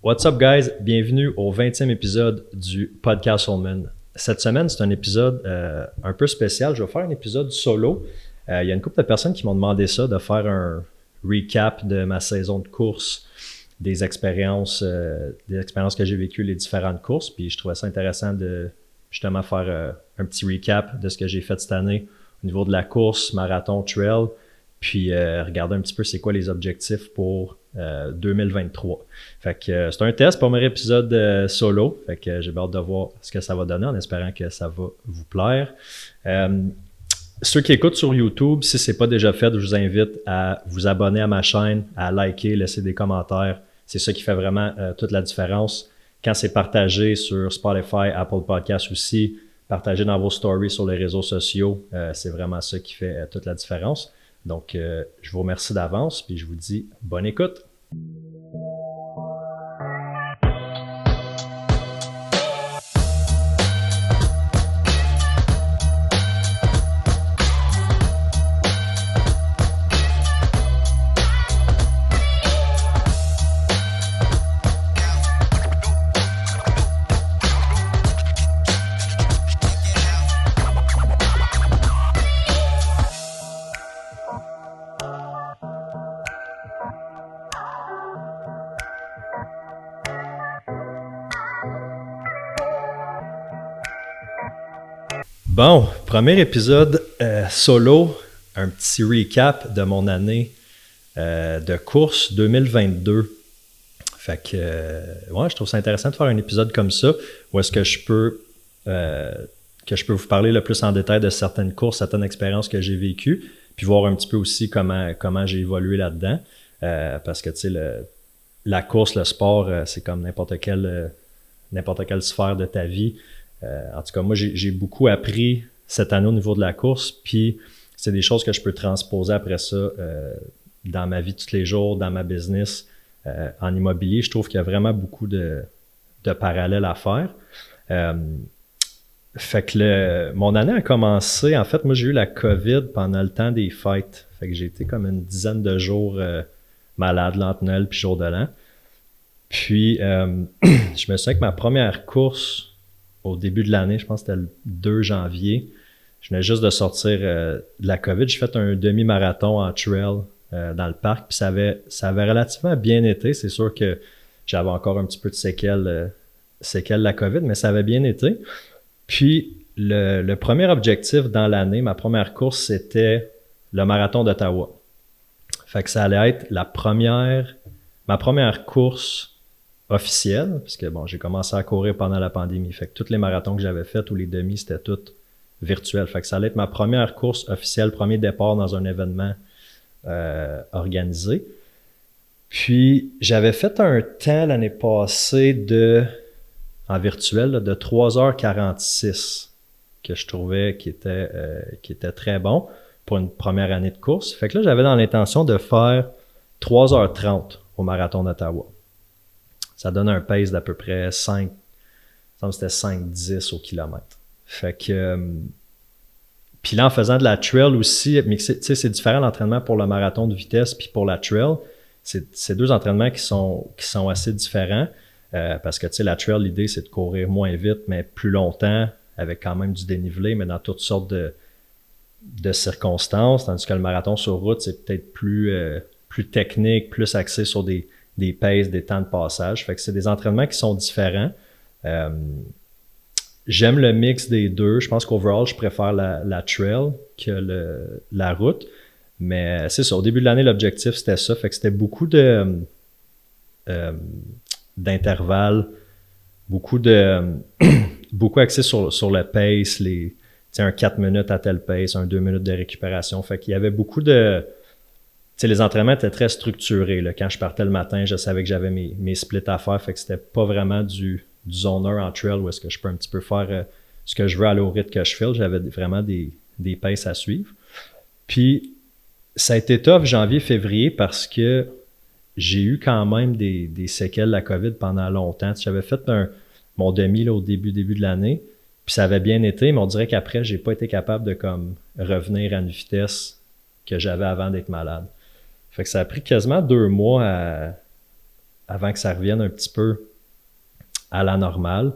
What's up, guys? Bienvenue au 20e épisode du podcast Soulman. Cette semaine, c'est un épisode euh, un peu spécial. Je vais faire un épisode solo. Euh, il y a une couple de personnes qui m'ont demandé ça, de faire un recap de ma saison de course, des expériences, euh, des expériences que j'ai vécues, les différentes courses. Puis je trouvais ça intéressant de justement faire un petit recap de ce que j'ai fait cette année au niveau de la course, marathon, trail, puis regarder un petit peu c'est quoi les objectifs pour 2023. Euh, fait que euh, c'est un test, premier épisode euh, solo. Fait que j'ai hâte de voir ce que ça va donner en espérant que ça va vous plaire. ceux qui écoutent sur YouTube, si ce n'est pas déjà fait, je vous invite à vous abonner à ma chaîne, à liker, laisser des commentaires. C'est ça qui fait vraiment toute la différence. Quand c'est partagé sur Spotify, Apple Podcasts aussi, partagé dans vos stories sur les réseaux sociaux, c'est vraiment ça qui fait toute la différence. Donc, je vous remercie d'avance, puis je vous dis bonne écoute. Bon, premier épisode euh, solo, un petit recap de mon année euh, de course 2022. Fait que, euh, ouais, je trouve ça intéressant de faire un épisode comme ça, où est-ce que je peux que je peux vous parler le plus en détail de certaines courses, certaines expériences que j'ai vécues, puis voir un petit peu aussi comment, comment j'ai évolué là-dedans. parce que, tu sais, la course, le sport, c'est comme n'importe quelle, n'importe quelle sphère de ta vie. Euh, en tout cas, moi, j'ai beaucoup appris cette année au niveau de la course, puis c'est des choses que je peux transposer après ça euh, dans ma vie tous les jours, dans ma business, euh, en immobilier. Je trouve qu'il y a vraiment beaucoup de, parallèles à faire. fait que mon année a commencé, en fait, moi j'ai eu la COVID pendant le temps des fêtes. Fait que j'ai été comme une dizaine de jours malade, l'entre Noël puis jour de l'an. Puis je me souviens que ma première course, au début de l'année, je pense que c'était le 2 janvier. Je venais juste de sortir euh, de la COVID. J'ai fait un demi-marathon en trail euh, dans le parc, puis ça avait, ça avait relativement bien été. C'est sûr que j'avais encore un petit peu de séquelles, euh, séquelles de la COVID, mais ça avait bien été. Puis le, le premier objectif dans l'année, ma première course, c'était le marathon d'Ottawa. Fait que ça allait être la première, ma première course officielle, parce que bon, j'ai commencé à courir pendant la pandémie. Fait que tous les marathons que j'avais faits ou les demi, c'était tout virtuel. Fait que ça allait être ma première course officielle, premier départ dans un événement euh, organisé. Puis j'avais fait un temps l'année passée de en virtuel de 3h46 que je trouvais qui était, euh, qui était très bon pour une première année de course. Fait que là, j'avais dans l'intention de faire 3h30 au marathon d'Ottawa ça donne un pace d'à peu près 5, c'était 5-10 au kilomètre. Fait que. Euh, puis là, en faisant de la trail aussi, mais c'est différent l'entraînement pour le marathon de vitesse puis pour la trail. C'est deux entraînements qui sont, qui sont assez différents. Euh, parce que la trail, l'idée, c'est de courir moins vite, mais plus longtemps, avec quand même du dénivelé, mais dans toutes sortes de, de circonstances. Tandis que le marathon sur route, c'est peut-être plus, euh, plus technique, plus axé sur des, des paces, des temps de passage. Fait que c'est des entraînements qui sont différents. Euh, j'aime le mix des deux. Je pense qu'overall, je préfère la, trail que la route. Mais c'est ça. Au début de l'année, l'objectif, c'était ça. Fait que c'était beaucoup de euh, d'intervalles, beaucoup de beaucoup axé sur, sur le pace, les un 4 minutes à tel pace, un 2 minutes de récupération. Fait qu'il y avait beaucoup de les entraînements étaient très structurés. Là. Quand je partais le matin, je savais que j'avais mes, mes splits à faire, fait que c'était pas vraiment du, du zoner en trail où est-ce que je peux un petit peu faire euh, ce que je veux à au rythme que je file. J'avais vraiment des, des paces à suivre. Puis, ça a été tough janvier-février parce que j'ai eu quand même des, des, séquelles de la COVID pendant longtemps. J'avais fait un, mon demi là, au début, début de l'année, puis ça avait bien été, mais on dirait qu'après, j'ai pas été capable de comme revenir à une vitesse que j'avais avant d'être malade. Fait que ça a pris quasiment deux mois avant que ça revienne un petit peu à la normale.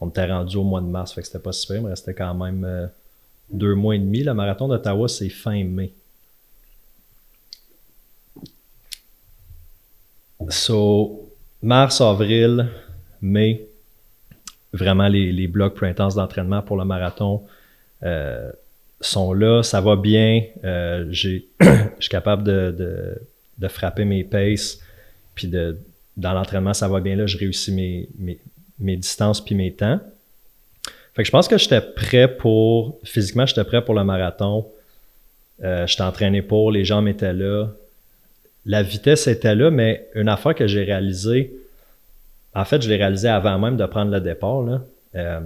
On était rendu au mois de mars, fait que c'était pas super, mais restait quand même euh, deux mois et demi. Le marathon d'Ottawa, c'est fin mai. So, mars, avril, mai, vraiment les, les blocs plus intenses d'entraînement pour le marathon euh, sont là. Ça va bien. Euh, je suis capable de, frapper mes paces. Puis dans l'entraînement, ça va bien là. Je réussis mes, distances puis mes temps. Fait que je pense que j'étais prêt pour. Physiquement, j'étais prêt pour le marathon. Euh, j'étais entraîné pour, les jambes étaient là. La vitesse était là, mais une affaire que j'ai réalisée, en fait, je l'ai réalisé avant même de prendre le départ. Là. Euh,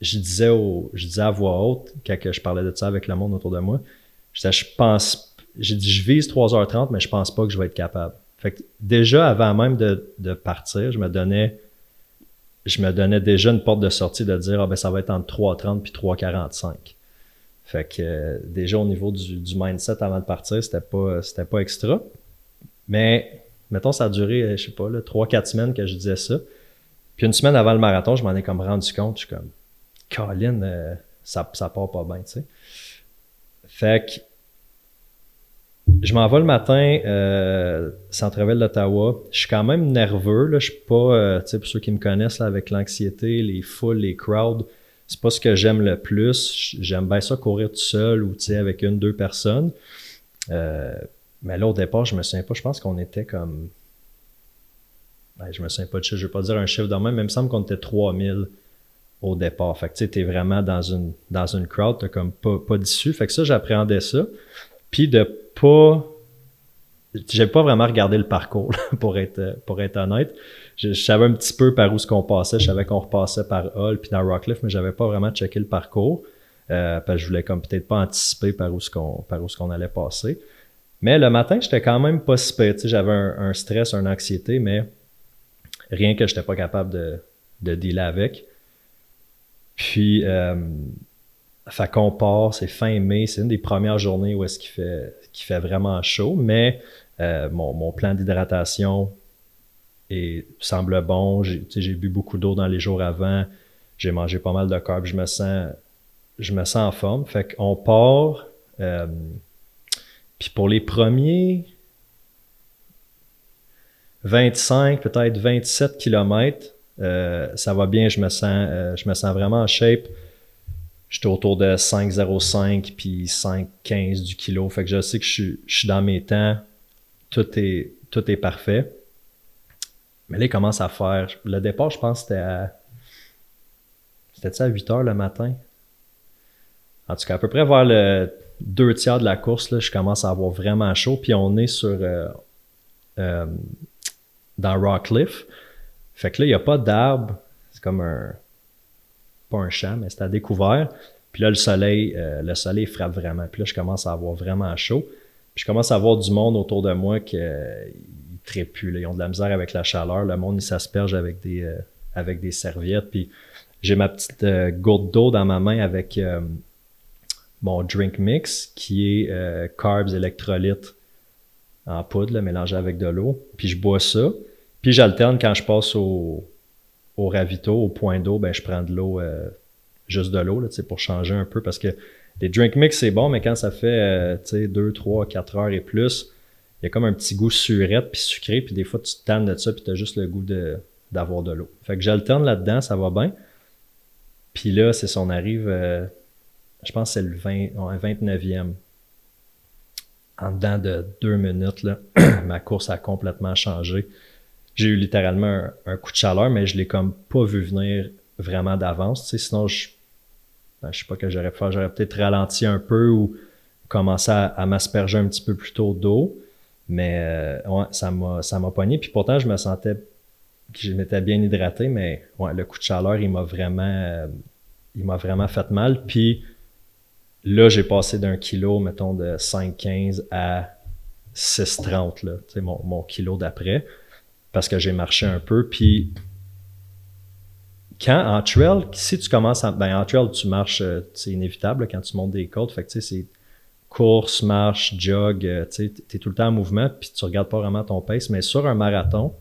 je, disais au, je disais à voix haute, quand je parlais de ça avec le monde autour de moi, je disais, je pense, j'ai dit, je vise 3h30, mais je pense pas que je vais être capable. Fait que déjà, avant même de, de partir, je me donnais je me donnais déjà une porte de sortie de dire ah ben ça va être entre 3,30 puis 3,45. Fait que euh, déjà au niveau du, du, mindset avant de partir, c'était pas c'était pas extra. Mais mettons ça a duré euh, je sais pas là 3 4 semaines que je disais ça. Puis une semaine avant le marathon, je m'en ai comme rendu compte, je suis comme Colin euh, ça ça part pas bien, tu sais. Fait que je m'en vais le matin, euh, centre-ville d'Ottawa. Je suis quand même nerveux. Là. Je suis pas, euh, tu sais, pour ceux qui me connaissent, là, avec l'anxiété, les foules, les crowds, c'est pas ce que j'aime le plus. J'aime bien ça courir tout seul ou, tu sais, avec une, deux personnes. Euh, mais là, au départ, je me souviens pas. Je pense qu'on était comme... Ben, je me souviens pas de chiffre. Je vais pas dire un chiffre de même, mais il me semble qu'on était 3000 au départ. Fait que, tu sais, vraiment dans une, dans une crowd. T'as comme pas, pas d'issue. Fait que ça, j'appréhendais ça. Puis de pas. J'ai pas vraiment regardé le parcours, pour être, pour être honnête. Je, savais un petit peu par où ce qu'on passait. Je savais qu'on repassait par Hull puis dans Rockcliffe, mais j'avais pas vraiment checké le parcours. Euh, parce que je voulais comme peut-être pas anticiper par où ce qu'on par où ce qu'on allait passer. Mais le matin, j'étais quand même pas si J'avais un, stress, une anxiété, mais rien que j'étais pas capable de, de dealer avec. Puis euh, fait qu'on part, c'est fin mai, c'est une des premières journées où est-ce qu'il fait, qu'il fait vraiment chaud, mais euh, mon, mon, plan d'hydratation semble bon. J'ai bu beaucoup d'eau dans les jours avant. J'ai mangé pas mal de carbs. Je me sens, je me sens en forme. Fait qu'on part. Euh, puis pour les premiers 25, peut-être 27 kilomètres, euh, ça va bien. Je me sens, je me sens vraiment en shape. J'étais autour de 5,05 puis 5,15 du kilo. Fait que je sais que je suis, dans mes temps. Tout est, tout est parfait. Mais là, il commence à faire. Le départ, je pense, c'était à. C'était à 8 heures le matin? En tout cas, à peu près vers le deux tiers de la course, là, je commence à avoir vraiment chaud. Puis on est sur. Euh, euh, dans Rockcliffe. Fait que là, il n'y a pas d'arbre. C'est comme un pas un champ, mais c'était à découvert. Puis là, le soleil, euh, le soleil frappe vraiment. Puis là, je commence à avoir vraiment chaud. Puis je commence à avoir du monde autour de moi qui euh, trépuent. Ils ont de la misère avec la chaleur. Le monde, il s'asperge avec des, euh, avec des serviettes. Puis j'ai ma petite gourde d'eau dans ma main avec mon drink mix qui est carbs électrolytes en poudre, mélangé avec de l'eau. Puis je bois ça. Puis j'alterne quand je passe au, au ravito, au point d'eau, ben, je prends de l'eau, euh, juste de l'eau, pour changer un peu parce que les drink mix, c'est bon, mais quand ça fait, 2, 3, 4 heures et plus, il y a comme un petit goût surette puis sucré, puis des fois, tu te tannes de ça, puis tu as juste le goût de, d'avoir de l'eau. Fait que j'alterne là-dedans, ça va bien. Puis là, c'est son arrive, euh, je pense c'est le 20, 29e. En dedans de deux minutes, là, ma course a complètement changé j'ai eu littéralement un, coup de chaleur, mais je l'ai comme pas vu venir vraiment d'avance. Sinon, je, ben, je sais pas que j'aurais pu faire. J'aurais peut-être ralenti un peu ou commencé à, m'asperger un petit peu plus tôt d'eau. Mais euh, ouais, ça m'a ça m'a pogné. Puis pourtant, je me sentais je m'étais bien hydraté, mais ouais, le coup de chaleur, il m'a vraiment euh, il m'a vraiment fait mal. Puis là, j'ai passé d'un kilo, mettons, de 5,15 à 6,30, là, mon, mon kilo d'après parce que j'ai marché un peu. Puis quand en trail, si tu commences à. Ben en trail, tu marches, euh, c'est inévitable quand tu montes des côtes. Fait que tu sais, c'est course, marche, jog, euh, tu es tout le temps en mouvement, puis tu regardes pas vraiment ton pace. Mais sur un marathon,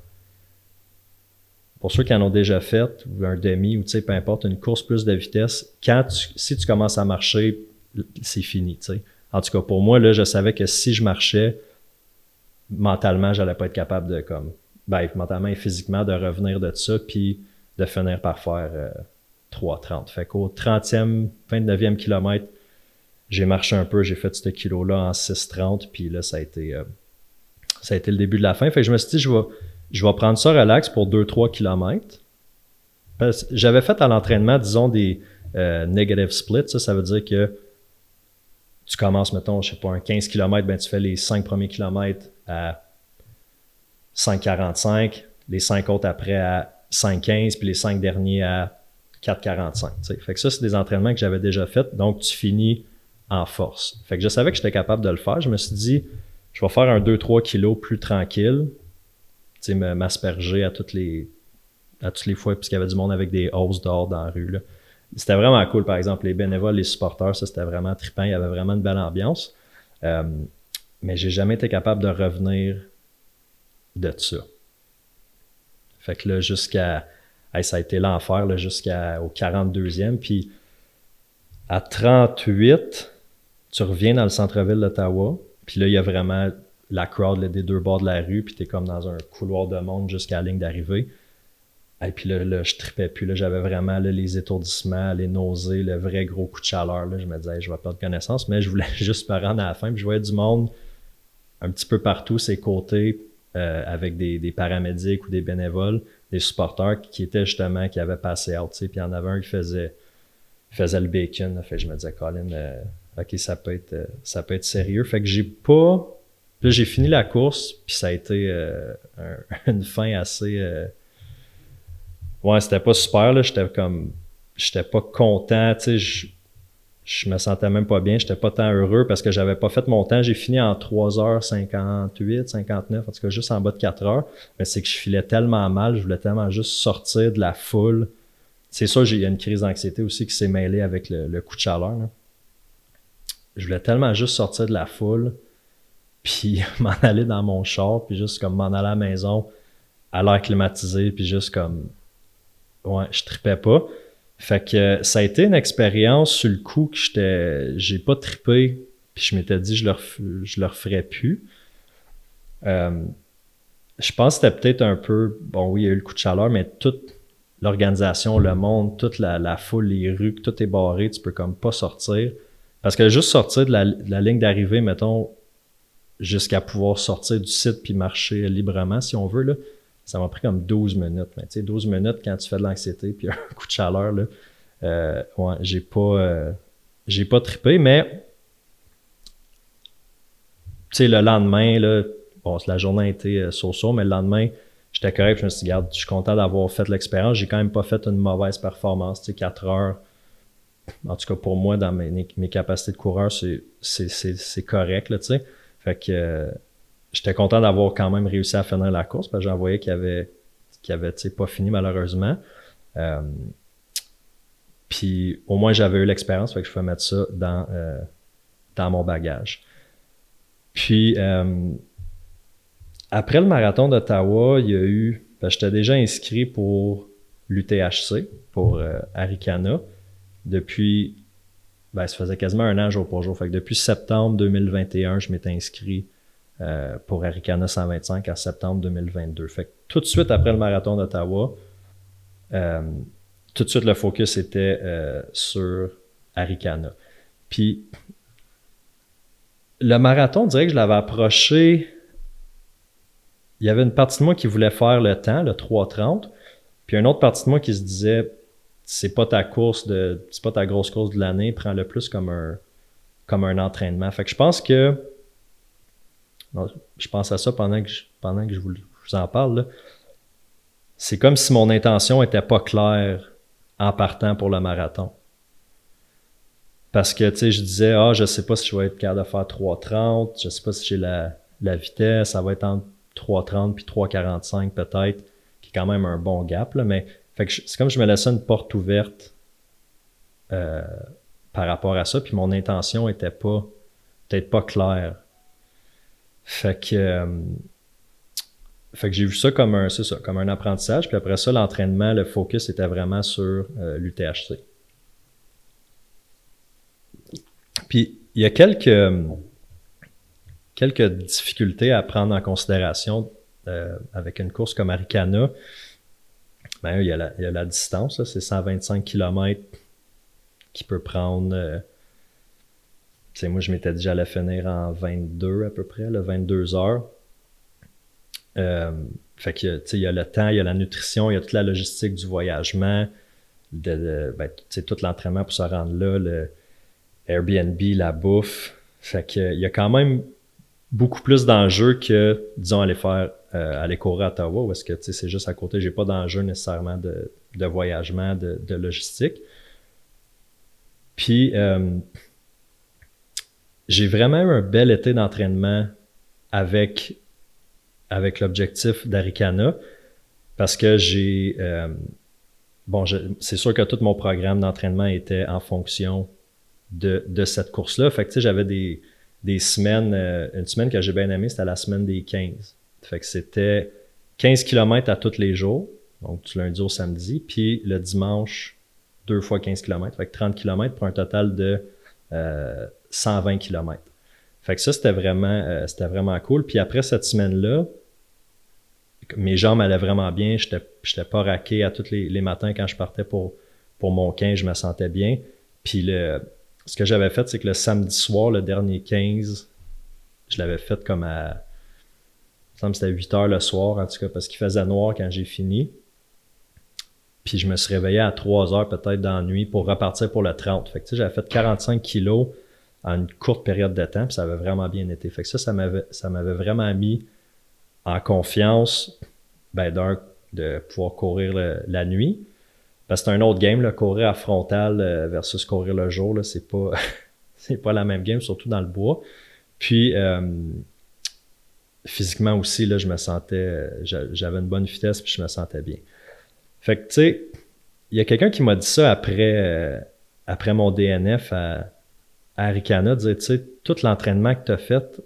pour ceux qui en ont déjà fait, ou un demi, ou tu sais, peu importe, une course plus de vitesse, quand si tu commences à marcher, c'est fini, tu sais. En tout cas, pour moi, là, je savais que si je marchais, mentalement, j'allais pas être capable de, comme, ben, mentalement et physiquement, de revenir de ça, puis de finir par faire 3,30. Euh, fait qu'au 30e, 29e kilomètre, j'ai marché un peu, j'ai fait ce kilo-là en 6,30, puis là, ça a été, euh, ça a été le début de la fin. Fait que je me suis dit, je vais, je vais prendre ça relax pour 2-3 km. J'avais fait à l'entraînement, disons, des euh, negative splits. Ça, ça veut dire que tu commences, mettons, je sais pas, un 15 km, ben, tu fais les 5 premiers kilomètres à 5,45, les 5 autres après à 5,15, puis les 5 derniers à 4,45. Fait que ça, c'est des entraînements que j'avais déjà fait. Donc, tu finis en force. Fait que je savais que j'étais capable de le faire. Je me suis dit, je vais faire un 2-3 kilos plus tranquille, tu m'asperger à toutes les à toutes les fois, puisqu'il y avait du monde avec des hausses d'or dans la rue. C'était vraiment cool, par exemple, les bénévoles, les supporters, ça c'était vraiment trippant, il y avait vraiment une belle ambiance. Euh, mais j'ai jamais été capable de revenir de ça. Fait que là, jusqu'à. ça a été l'enfer, jusqu'au 42e. Puis à 38, tu reviens dans le centre-ville d'Ottawa, puis là, il y a vraiment la crowd des deux bords de la rue, puis tu es comme dans un couloir de monde jusqu'à la ligne d'arrivée. Et puis là, là, je tripais plus. J'avais vraiment les étourdissements, les nausées, le vrai gros coup de chaleur. Là. Je me disais, je vais perdre connaissance, mais je voulais juste me rendre à la fin. Puis je voyais du monde un petit peu partout, ses côtés, euh, avec des, paramédics ou des bénévoles, des supporters qui étaient justement, qui avaient passé out. Puis il y en avait un qui faisait faisait le bacon. Fait je me disais, Colin, euh, OK, ça peut être euh, ça peut être sérieux. Fait que j'ai pas. J'ai fini la course, puis ça a été une fin assez. Ouais, c'était pas super, là. J'étais comme. J'étais pas content, tu sais. Je, me sentais même pas bien. J'étais pas tant heureux parce que j'avais pas fait mon temps. J'ai fini en 3h58, 59, en tout cas juste en bas de 4 heures. Mais c'est que je filais tellement mal, je voulais tellement juste sortir de la foule c'est ça, il y a une crise d'anxiété aussi qui s'est mêlée avec le, coup de chaleur. Je voulais tellement juste sortir de la foule, puis m'en aller dans mon char, puis juste comme m'en aller à la maison, à l'air climatisé, puis juste comme. Ouais, je tripais pas. Fait que ça a été une expérience sur le coup que j'étais. J'ai pas trippé, puis je m'étais dit je leur, je plus. Euh, je pense que c'était peut-être un peu. Bon, oui, il y a eu le coup de chaleur, mais tout l'organisation, le monde, toute la, foule, les rues, tout est barré, tu peux comme pas sortir. Parce que juste sortir de la, ligne d'arrivée, mettons, jusqu'à pouvoir sortir du site puis marcher librement, si on veut, là, ça m'a pris comme 12 minutes. Mais tu sais, 12 minutes quand tu fais de l'anxiété puis un coup de chaleur, là, euh, ouais, j'ai pas, euh, j'ai pas trippé, mais tu sais, le lendemain, là, bon, la journée a été euh, so mais le lendemain, j'étais correct. Je me suis dit, je suis content d'avoir fait l'expérience. J'ai quand même pas fait une mauvaise performance. Tu sais, 4 heures, en tout cas pour moi, dans mes, mes capacités de coureur, c'est correct, là, tu sais. Fait que euh, j'étais content d'avoir quand même réussi à finir la course parce que j'en voyais qu'il avait, qu'il avait pas fini malheureusement. Euh, puis au moins j'avais eu l'expérience, fait que je peux mettre ça dans, euh, dans mon bagage. Puis après le marathon d'Ottawa, il y a eu. Ben, j'étais déjà inscrit pour l'UTHC, pour euh, Aricana, depuis. Ben, ça faisait quasiment un an jour pour jour. Fait que depuis septembre 2021, je m'étais inscrit euh, pour Aricana 125 à septembre 2022. Fait que tout de suite après le marathon d'Ottawa, euh, tout de suite le focus était sur Aricana. Puis le marathon, on dirait que je l'avais approché il y avait une partie de moi qui voulait faire le temps, le 3.30, puis une autre partie de moi qui se disait c'est pas ta course de c'est pas ta grosse course de l'année, prends-le plus comme un comme un entraînement. Fait que je pense que je pense à ça pendant que je, pendant que je vous, en parle. C'est comme si mon intention était pas claire en partant pour le marathon. Parce que, tu sais, je disais, ah, je sais pas si je vais être capable de faire 3.30, je sais pas si j'ai la, la vitesse, ça va être entre 3,30 puis 3,45 peut-être, qui est quand même un bon gap. Là, mais c'est comme je me laissais une porte ouverte euh, par rapport à ça, puis mon intention était pas peut-être pas claire. Fait que euh, fait que j'ai vu ça comme un, ça, comme un apprentissage. Puis après ça, l'entraînement, le focus était vraiment sur euh, l'UTHC. Puis il y a quelques, quelques difficultés à prendre en considération euh, avec une course comme Aricana. Ben, il, y a la, il, y a la, distance, c'est 125 km qui peut prendre. Euh, moi, je m'étais dit j'allais finir en 22 à peu près, le 22 heures. Euh, fait que, il y a le temps, il y a la nutrition, il y a toute la logistique du voyagement, de, ben, tout l'entraînement pour se rendre là, le Airbnb, la bouffe. Fait que, il y a quand même beaucoup plus d'enjeux que, disons, aller faire, euh, aller courir à Ottawa, où est-ce que, c'est juste à côté, j'ai pas d'enjeu nécessairement de, de voyagement, de, de, logistique. Puis, euh, j'ai vraiment eu un bel été d'entraînement avec avec l'objectif d'Aricana parce que j'ai. Euh, bon, c'est sûr que tout mon programme d'entraînement était en fonction de, de cette course-là. Fait que, tu sais, j'avais des, des semaines. Euh, une semaine que j'ai bien aimée, c'était la semaine des 15. Fait que c'était 15 km à tous les jours, donc du lundi au samedi, puis le dimanche, deux fois 15 km. Fait que 30 km pour un total de euh, 120 km. Fait que ça, c'était vraiment, euh, vraiment cool. Puis après cette semaine-là, mes jambes allaient vraiment bien. Je n'étais pas raqué à tous les, matins quand je partais pour, mon 15, je me sentais bien. Puis ce que j'avais fait, c'est que le samedi soir, le dernier 15, je l'avais fait comme à. Me c'était 8 heures le soir, en tout cas, parce qu'il faisait noir quand j'ai fini. Puis je me suis réveillé à 3 heures peut-être dans la nuit pour repartir pour le 30. Fait j'avais fait 45 kilos en une courte période de temps, puis ça avait vraiment bien été. Fait que ça, ça m'avait, ça m'avait vraiment mis en confiance, ben, de pouvoir courir la nuit. Parce que c'est un autre game, courir à frontal euh, versus courir le jour, là, c'est pas, c'est pas la même game, surtout dans le bois. Puis, euh, physiquement aussi, là, je me sentais, j'avais une bonne vitesse, puis je me sentais bien. Fait que, tu sais, il y a quelqu'un qui m'a dit ça après, euh, après mon DNF à, à Aricana, tu sais, tout l'entraînement que tu as fait, tu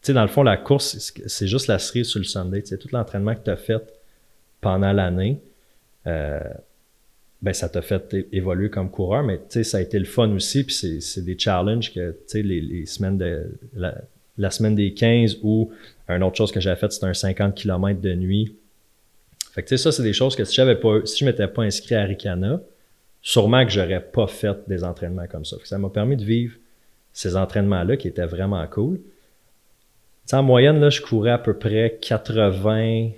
sais, dans le fond, la course, c'est juste la série sur le Sunday, tu sais, tout l'entraînement que tu as fait pendant l'année, euh, ben ça t'a fait évoluer comme coureur, mais tu sais, ça a été le fun aussi, puis c'est des challenges que, tu sais, les, semaines de, la, semaine des 15 ou une autre chose que j'ai fait, c'était un 50 km de nuit. Fait que, tu sais, ça, c'est des choses que si j'avais pas, si je m'étais pas inscrit à Aricana, sûrement que j'aurais pas fait des entraînements comme ça. ça m'a permis de vivre ces entraînements-là qui étaient vraiment cool. en moyenne, là, je courais à peu près 80,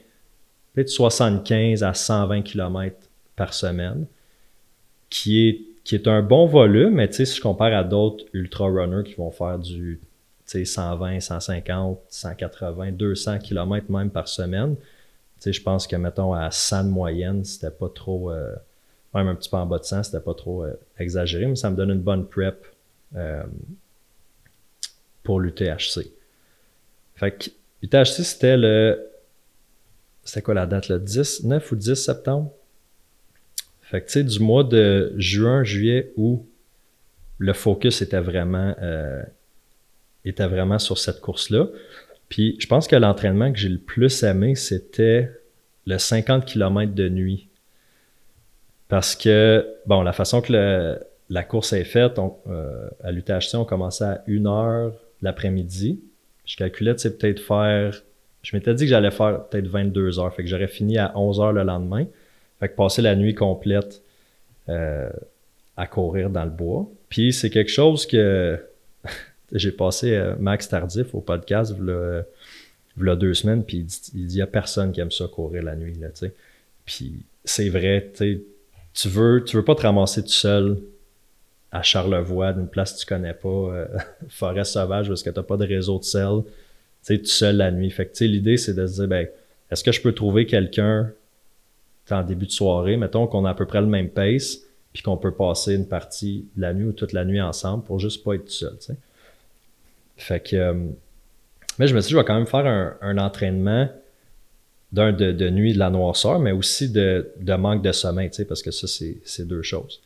peut-être 75 à 120 km par semaine, qui est, qui est un bon volume, mais si je compare à d'autres ultra-runners qui vont faire du 120, 150, 180, 200 km même par semaine, je pense que, mettons, à 100 de moyenne, c'était pas trop, euh, même un petit peu en bas de 100, c'était pas trop euh, exagéré, mais ça me donne une bonne prep euh, pour l'UTHC. Fait que l'UTHC, c'était le. C'était quoi la date, le 10, 9 ou 10 septembre? Fait que tu sais, du mois de juin, juillet, où le focus était vraiment, euh, était vraiment sur cette course-là. Puis je pense que l'entraînement que j'ai le plus aimé, c'était le 50 km de nuit. Parce que, bon, la façon que la course est faite, euh, à l'UTHC, on commençait à 1 heure l'après-midi. Je calculais, tu peut-être faire. Je m'étais dit que j'allais faire peut-être 22 heures. Fait que j'aurais fini à 11 heures le lendemain. Fait que passer la nuit complète euh, à courir dans le bois. Puis c'est quelque chose que j'ai passé euh, Max Tardif au podcast il deux semaines, puis il dit, il a personne qui aime ça courir la nuit, là, tu. Puis c'est vrai, tu veux, tu veux pas te ramasser tout seul à Charlevoix, d'une place que tu connais pas, euh, forêt sauvage parce que tu n'as pas de réseau de sel, tu sais, tout seul la nuit. Fait que, l'idée, c'est de se dire, ben, est-ce que je peux trouver quelqu'un en début de soirée, mettons qu'on a à peu près le même pace, puis qu'on peut passer une partie de la nuit ou toute la nuit ensemble pour juste pas être tout seul, tu sais? Fait que, euh, mais je me suis dit, je vais quand même faire un, entraînement d'un de, de, nuit de la noirceur, mais aussi de, de manque de sommeil, tu sais, parce que ça, c'est deux choses.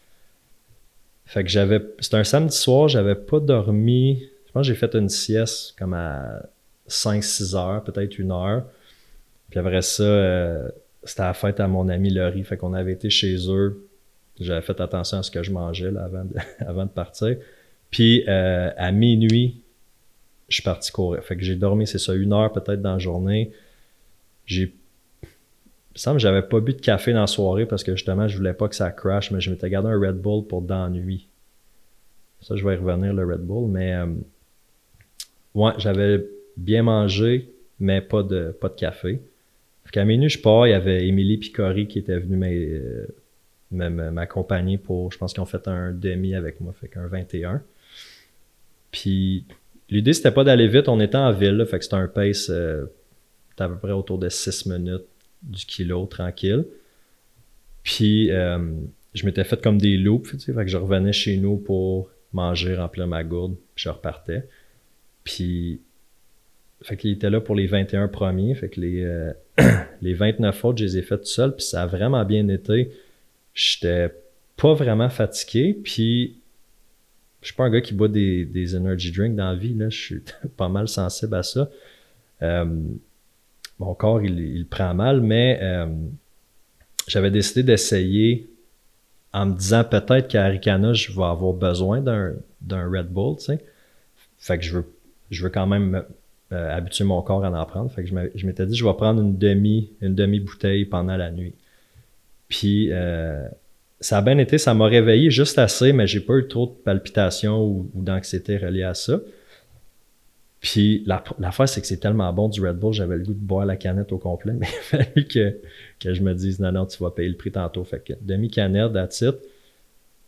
Fait que j'avais. C'était un samedi soir, j'avais pas dormi. Je pense que j'ai fait une sieste comme à 5-6 heures, peut-être une heure. Puis après ça, euh, c'était la fête à mon ami Laurie. Fait qu'on avait été chez eux. J'avais fait attention à ce que je mangeais là, avant, de, avant de partir. Puis euh, à minuit, je suis parti courir. Fait que j'ai dormi, c'est ça, une heure peut-être dans la journée. J'ai. Me semble que j'avais pas bu de café dans la soirée parce que justement, je voulais pas que ça crash, mais je m'étais gardé un Red Bull pour nuit. Ça, je vais y revenir, le Red Bull. Mais euh, ouais, j'avais bien mangé, mais pas de, pas de café. Fait qu'à minuit, je pars, il y avait Émilie Picori qui était venue m'accompagner pour, je pense qu'ils ont fait un demi avec moi, fait qu'un 21. Puis l'idée, c'était pas d'aller vite, on était en ville, fait que c'était un pace euh, à peu près autour de 6 minutes du kilo, tranquille. Puis euh, je m'étais fait comme des loops, tu sais, fait que je revenais chez nous pour manger, remplir ma gourde, puis je repartais. Puis, fait qu'il était là pour les 21 premiers, fait que les, euh, les 29 autres, je les ai fait tout seul, puis ça a vraiment bien été. J'étais pas vraiment fatigué, puis je suis pas un gars qui boit des, des energy drinks dans la vie, là, je suis pas mal sensible à ça. Euh, mon corps, il, prend mal, mais euh, j'avais décidé d'essayer en me disant peut-être qu'à Aricana, je vais avoir besoin d'un, Red Bull, tu. Fait que je veux, je veux quand même euh, habituer mon corps à en prendre. Fait que je m'étais dit, je vais prendre une demi, une demi-bouteille pendant la nuit. Puis, euh, ça a bien été, ça m'a réveillé juste assez, mais j'ai pas eu trop de palpitations ou, ou d'anxiété reliées à ça. Puis l'affaire, c'est que c'est tellement bon du Red Bull, j'avais le goût de boire la canette au complet, mais il fallait que, que je me dise non, non, tu vas payer le prix tantôt. Fait que demi-canette, that's it.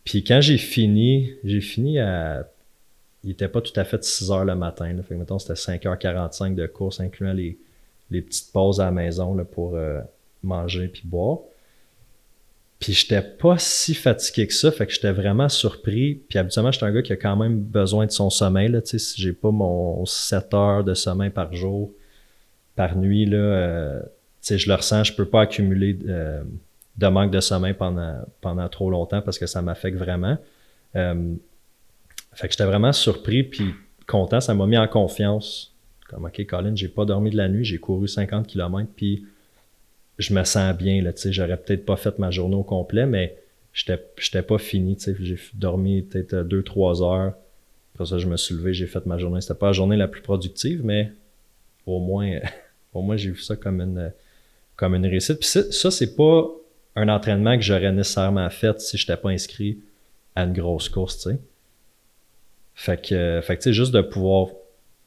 Puis quand j'ai fini, j'ai fini à. Il était pas tout à fait 6 heures le matin. Là. Fait que mettons, c'était 5h45 de course, incluant les, les petites pauses à la maison là, pour euh, manger puis boire. Puis j'étais pas si fatigué que ça, fait que j'étais vraiment surpris. Puis habituellement, j'étais un gars qui a quand même besoin de son sommeil. Là, si j'ai pas mon 7 heures de sommeil par jour, par nuit, là, euh, je le ressens, je peux pas accumuler euh, de manque de sommeil pendant, pendant trop longtemps parce que ça m'affecte vraiment. Euh, fait que j'étais vraiment surpris puis content. Ça m'a mis en confiance. Comme, OK, Colin, j'ai pas dormi de la nuit, j'ai couru 50 km, puis je me sens bien. Là, j'aurais peut-être pas fait ma journée au complet, mais je n'étais pas fini. J'ai dormi peut-être 2-3 heures. Après ça, je me suis levé, j'ai fait ma journée. C'était pas la journée la plus productive, mais au moins, au moins j'ai vu ça comme une, comme une réussite. Puis ça, c'est pas un entraînement que j'aurais nécessairement fait si je n'étais pas inscrit à une grosse course, tu sais. Fait que, fait que juste de pouvoir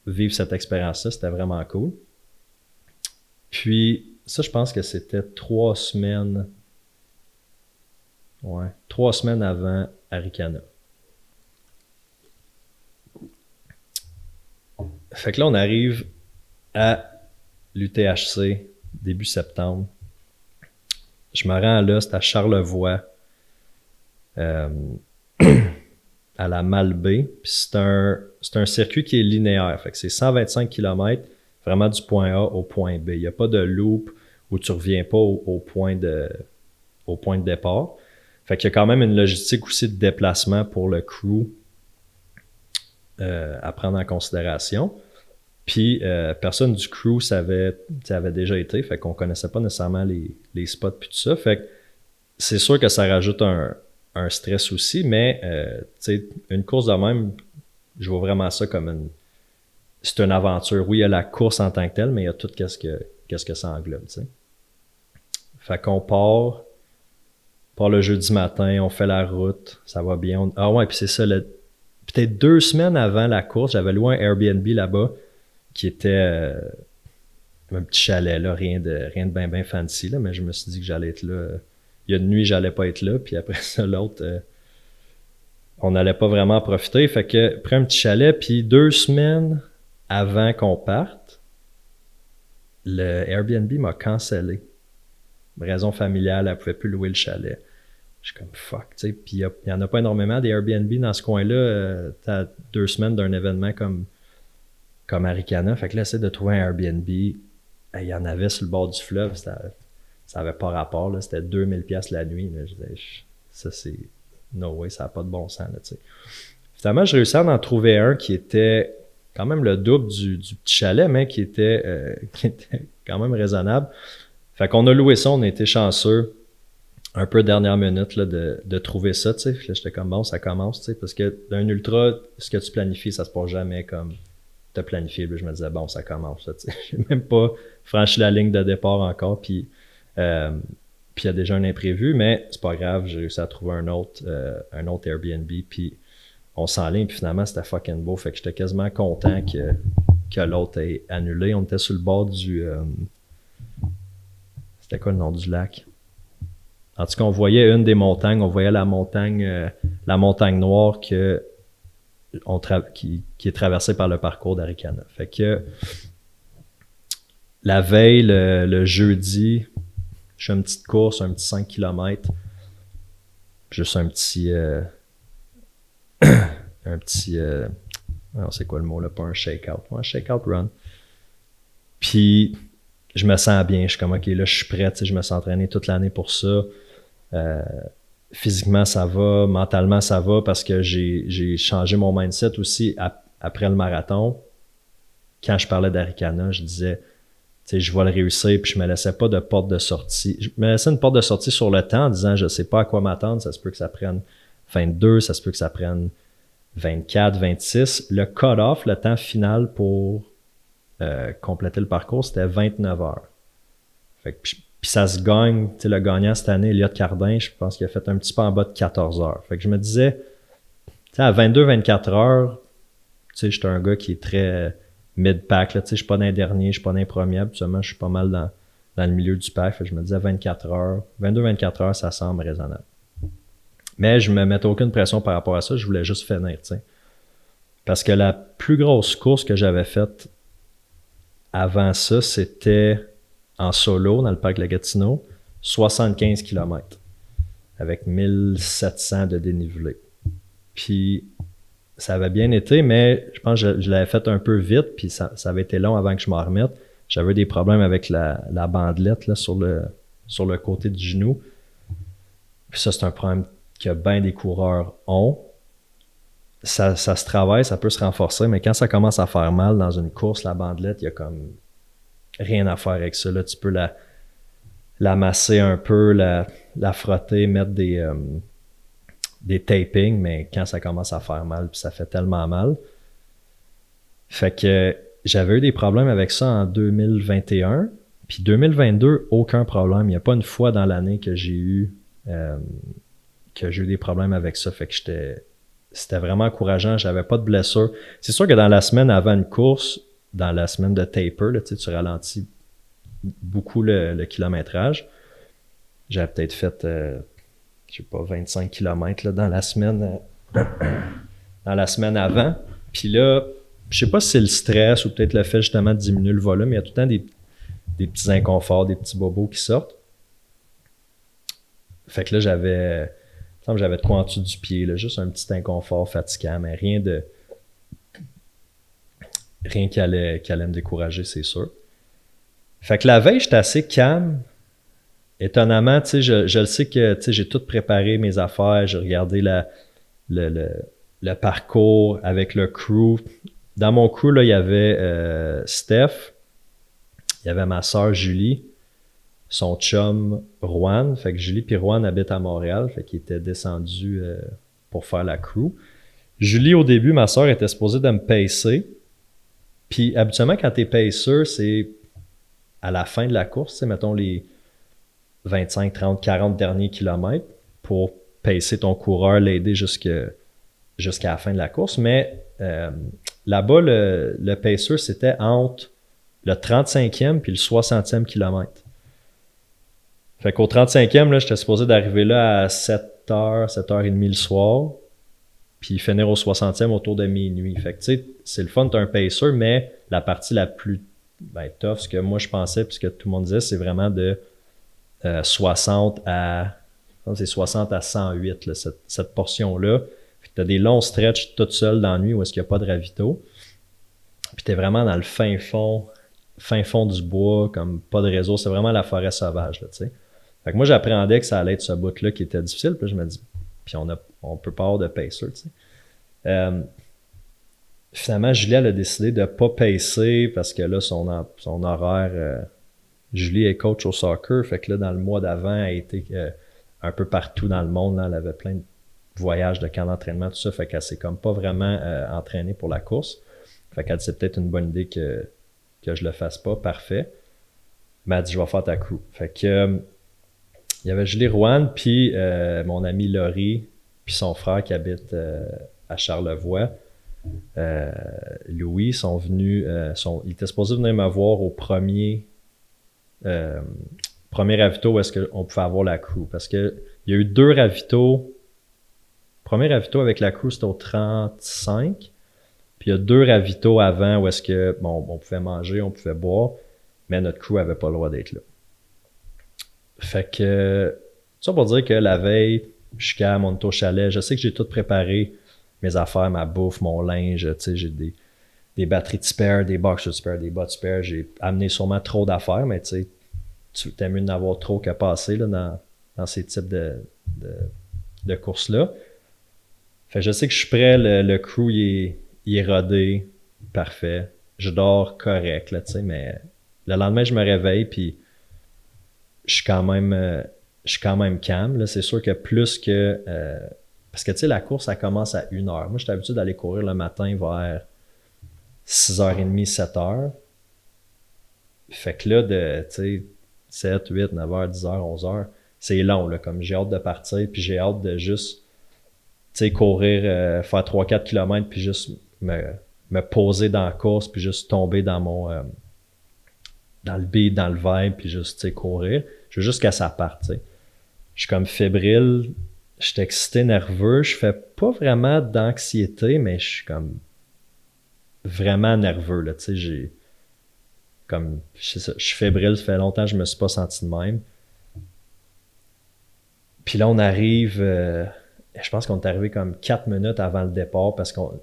vivre cette expérience-là, c'était vraiment cool. Puis, ça, je pense que c'était trois semaines. Ouais, trois semaines avant Arikana. Fait que là, on arrive à l'UTHC début septembre. Je me rends là, c'est à Charlevoix, euh, à la Malbaie. Puis c'est un, c'est un circuit qui est linéaire. Fait que c'est 125 km vraiment du point A au point B. Il n'y a pas de loop où tu ne reviens pas au, point de, au point de départ. Fait qu'il y a quand même une logistique aussi de déplacement pour le crew euh, à prendre en considération. Puis euh, personne du crew savait, avait déjà été, fait qu'on connaissait pas nécessairement les, les spots puis tout ça. Fait que c'est sûr que ça rajoute un, un stress aussi, mais euh, une course de même, je vois vraiment ça comme une, c'est une aventure. Oui, il y a la course en tant que telle, mais il y a tout qu'est-ce que, qu'est-ce que ça englobe, tu sais. Fait qu'on part, part le jeudi matin, on fait la route, ça va bien. ah ouais, puis c'est ça, peut-être deux semaines avant la course, j'avais loué un Airbnb là-bas qui était euh, un petit chalet, là, rien de, rien de bien, bien fancy, là, mais je me suis dit que j'allais être là. Il y a une nuit, j'allais pas être là, puis après ça, l'autre, euh, on n'allait pas vraiment profiter. Fait que, un petit chalet, puis deux semaines avant qu'on parte, le Airbnb m'a cancellé. Raison familiale, elle pouvait plus louer le chalet. Je suis comme fuck, tu sais. Puis il n'y en a pas énormément des Airbnb dans ce coin-là. euh, T'as deux semaines d'un événement comme, comme. Fait que là, essaie de trouver un Airbnb. Il y en avait sur le bord du fleuve. Ça n'avait pas rapport. C'était 2000$ la nuit. Je disais, ça, c'est. No way, ça n'a pas de bon sens. Là, Finalement, je réussis à en trouver un qui était quand même le double du, petit chalet, mais qui était, euh, qui était quand même raisonnable. Fait qu'on a loué ça, on a été chanceux un peu dernière minute là, de, de trouver ça, tu sais. J'étais comme bon, ça commence, tu sais, parce que d'un ultra, ce que tu planifies, ça se passe jamais comme t'as planifié. je me disais bon, ça commence, tu sais. J'ai même pas franchi la ligne de départ encore, puis euh, puis il y a déjà un imprévu, mais c'est pas grave, j'ai réussi à trouver un autre, euh, un autre Airbnb, puis on s'enligne, puis finalement c'était fucking beau, fait que j'étais quasiment content que, que l'autre ait annulé. On était sur le bord du, euh, c'était quoi le nom du lac? En tout cas, on voyait une des montagnes, on voyait la montagne, euh, la montagne noire que on qui, qui, est traversée par le parcours d'Aricana. Fait que la veille, le, jeudi, je fais une petite course, un petit 5 km. Juste un petit. Euh, un petit. Euh, sait quoi le mot là, pas un shake-out. Un shake-out run. Puis je me sens bien. Je suis comme, OK, là, je suis prêt. Je me suis entraîné toute l'année pour ça. Euh, physiquement, ça va. Mentalement, ça va parce que j'ai changé mon mindset aussi après le marathon. Quand je parlais d'Aricana, je disais, tu sais, je vais le réussir, puis je me laissais pas de porte de sortie. Je me laissais une porte de sortie sur le temps en disant, je sais pas à quoi m'attendre, ça se peut que ça prenne 22, ça se peut que ça prenne 24, 26. Le cut-off, le temps final pour euh, compléter le parcours, c'était 29 heures. puis, ça se gagne, tu le gagnant cette année, Elliot Cardin, je pense qu'il a fait un petit peu en bas de 14 heures. Fait que je me disais, tu sais, à 22-24 heures, tu sais, j'étais un gars qui est très mid-pack, tu sais, je suis pas dans les derniers, je suis pas dans les premiers, absolument, je suis pas mal dans, le milieu du pack. Je me disais 24 heures, 22-24 heures, ça semble raisonnable. Mais je me mettais aucune pression par rapport à ça, je voulais juste finir. Parce que la plus grosse course que j'avais faite avant ça, c'était en solo dans le parc La Gatineau, 75 km avec 1700 de dénivelé. Puis ça avait bien été, mais je pense que je, l'avais fait un peu vite, puis ça, avait été long avant que je m'en remette. J'avais des problèmes avec la, bandelette là, sur, le, sur le côté du genou. Puis ça, c'est un problème que bien des coureurs ont. Ça, ça, se travaille, ça peut se renforcer, mais quand ça commence à faire mal dans une course, la bandelette, il y a comme rien à faire avec ça. Là, tu peux la, la masser un peu, la, la frotter, mettre des, euh, des tapings, mais quand ça commence à faire mal, puis ça fait tellement mal. Fait que j'avais eu des problèmes avec ça en 2021. Puis 2022, aucun problème. Il n'y a pas une fois dans l'année que j'ai eu euh, que j'ai eu des problèmes avec ça. Fait que j'étais. C'était vraiment encourageant. J'avais pas de blessure. C'est sûr que dans la semaine avant une course, dans la semaine de taper, là, tu ralentis beaucoup le, kilométrage. J'avais peut-être fait, euh, je sais pas, 25 km là, dans la semaine euh, dans la semaine avant. Puis là, je sais pas si c'est le stress ou peut-être le fait justement de diminuer le volume, il y a tout le temps des, des petits inconforts, des petits bobos qui sortent. Fait que là, j'avais j'avais de quoi en dessous du pied, là, juste un petit inconfort fatigant, mais rien de rien qui allait, qui allait me décourager, c'est sûr. Fait que la veille, j'étais assez calme. Étonnamment, tu sais, je, je le sais que j'ai tout préparé mes affaires, j'ai regardé le, parcours avec le crew. Dans mon crew, il y avait euh, Steph, il y avait ma soeur Julie, son chum Juan. Fait que Julie puis Juan habitent à Montréal, fait qu'ils étaient descendus euh, pour faire la crew. Julie, au début, ma soeur était supposée de me pacer. Puis habituellement, quand t'es pacer, c'est à la fin de la course, mettons les 25, 30, 40 derniers kilomètres pour pacer ton coureur, l'aider jusqu'à la fin de la course. Mais euh, là-bas, le, le c'était entre le 35e puis le 60e kilomètre. Fait qu'au 35e, là, j'étais supposé d'arriver là à 7h, 7h30 le soir, puis finir au 60e autour de minuit. Fait que tu sais, c'est le fun, t'as un pacer, mais la partie la plus ben, tough, ce que moi je pensais, puis ce que tout le monde disait, c'est vraiment de 60 euh, à. C'est 60 à 108, là, cette, portion-là. Puis t'as des longs stretches toute seule dans la nuit où est-ce qu'il n'y a pas de ravito. Puis t'es vraiment dans le fin fond, fin fond du bois, comme pas de réseau. C'est vraiment la forêt sauvage, tu sais. Fait que moi, j'appréhendais que ça allait être ce bout-là qui était difficile. Puis je me dis, puis on, a, on peut pas avoir de pacer, tu sais. Euh, finalement, Julie, elle a décidé de pas pacer parce que là, son, son horaire. Euh, Julie est coach au soccer, fait que là, dans le mois d'avant, elle était euh, un peu partout dans le monde. elle avait plein de voyages de camp d'entraînement, tout ça, fait qu'elle s'est comme pas vraiment euh, entraînée pour la course. Fait qu'elle dit c'est peut-être une bonne idée que, que je le fasse pas. Parfait. Mais elle dit je vais faire ta crew. Fait que il y avait Julie Rouen, puis mon ami Laurie, puis son frère qui habite à Charlevoix. Euh, Louis sont venus, euh, sont, ils étaient venir me voir au premier, euh, premier ravito où est-ce qu'on pouvait avoir la crew. Parce qu'il y a eu deux ravitaux. Premier ravito avec la crew, c'était au 35. Puis il y a deux ravitaux avant où est-ce que, bon, on pouvait manger, on pouvait boire, mais notre crew avait pas le droit d'être là. Fait que, ça pour dire que la veille, jusqu'à mon au chalet, je sais que j'ai tout préparé mes affaires, ma bouffe, mon linge, tu sais, j'ai des, des batteries de spare, des boxes de spare, des bottes de spare. J'ai amené sûrement trop d'affaires, mais tu sais, mieux d'en avoir trop qu'à passer là, dans, dans, ces types de, de, courses-là. Fait je sais que je suis prêt, le, crew il est, rodé, parfait. Je dors correct, là, tu sais, mais le lendemain, je me réveille, puis je suis quand même, euh, je suis quand même calme. C'est sûr que plus que euh, parce que, tu sais, la course, ça commence à 1 heure. Moi, j'étais habitué d'aller courir le matin vers 6h30, 7h. Fait que là, de, tu sais, 7, 8, 9h, 10h, 11h, c'est long, là. Comme j'ai hâte de partir, puis j'ai hâte de juste, tu sais, courir, euh, faire 3-4 km, puis juste me, me, poser dans la course, puis juste tomber dans mon. Euh, dans le beat, dans le vibe, puis juste, tu courir. Je veux juste que ça parte, tu sais. Je suis comme fébrile, je suis excité, nerveux. Je fais pas vraiment d'anxiété, mais je suis comme vraiment nerveux. Là, tu sais, j'ai comme je, suis fébrile, ça fait longtemps que je me suis pas senti de même. Puis là, on arrive, euh, je pense qu'on est arrivé comme quatre minutes avant le départ parce qu'on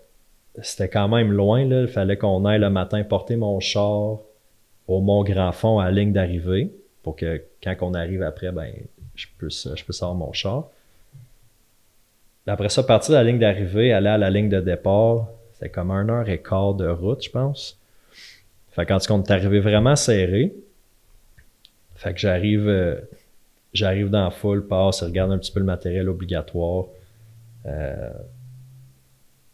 c'était quand même loin. Là. Il fallait qu'on aille le matin porter mon char au Grand Fond à la ligne d'arrivée pour que quand on arrive après, ben, je puisse, je avoir mon char. Après ça, partir de la ligne d'arrivée, aller à la ligne de départ, c'est comme un heure et quart de route, je pense. Fait quand on est arrivé vraiment serré, fait que j'arrive euh, j'arrive dans la foule, passe, regarde un petit peu le matériel obligatoire. Euh,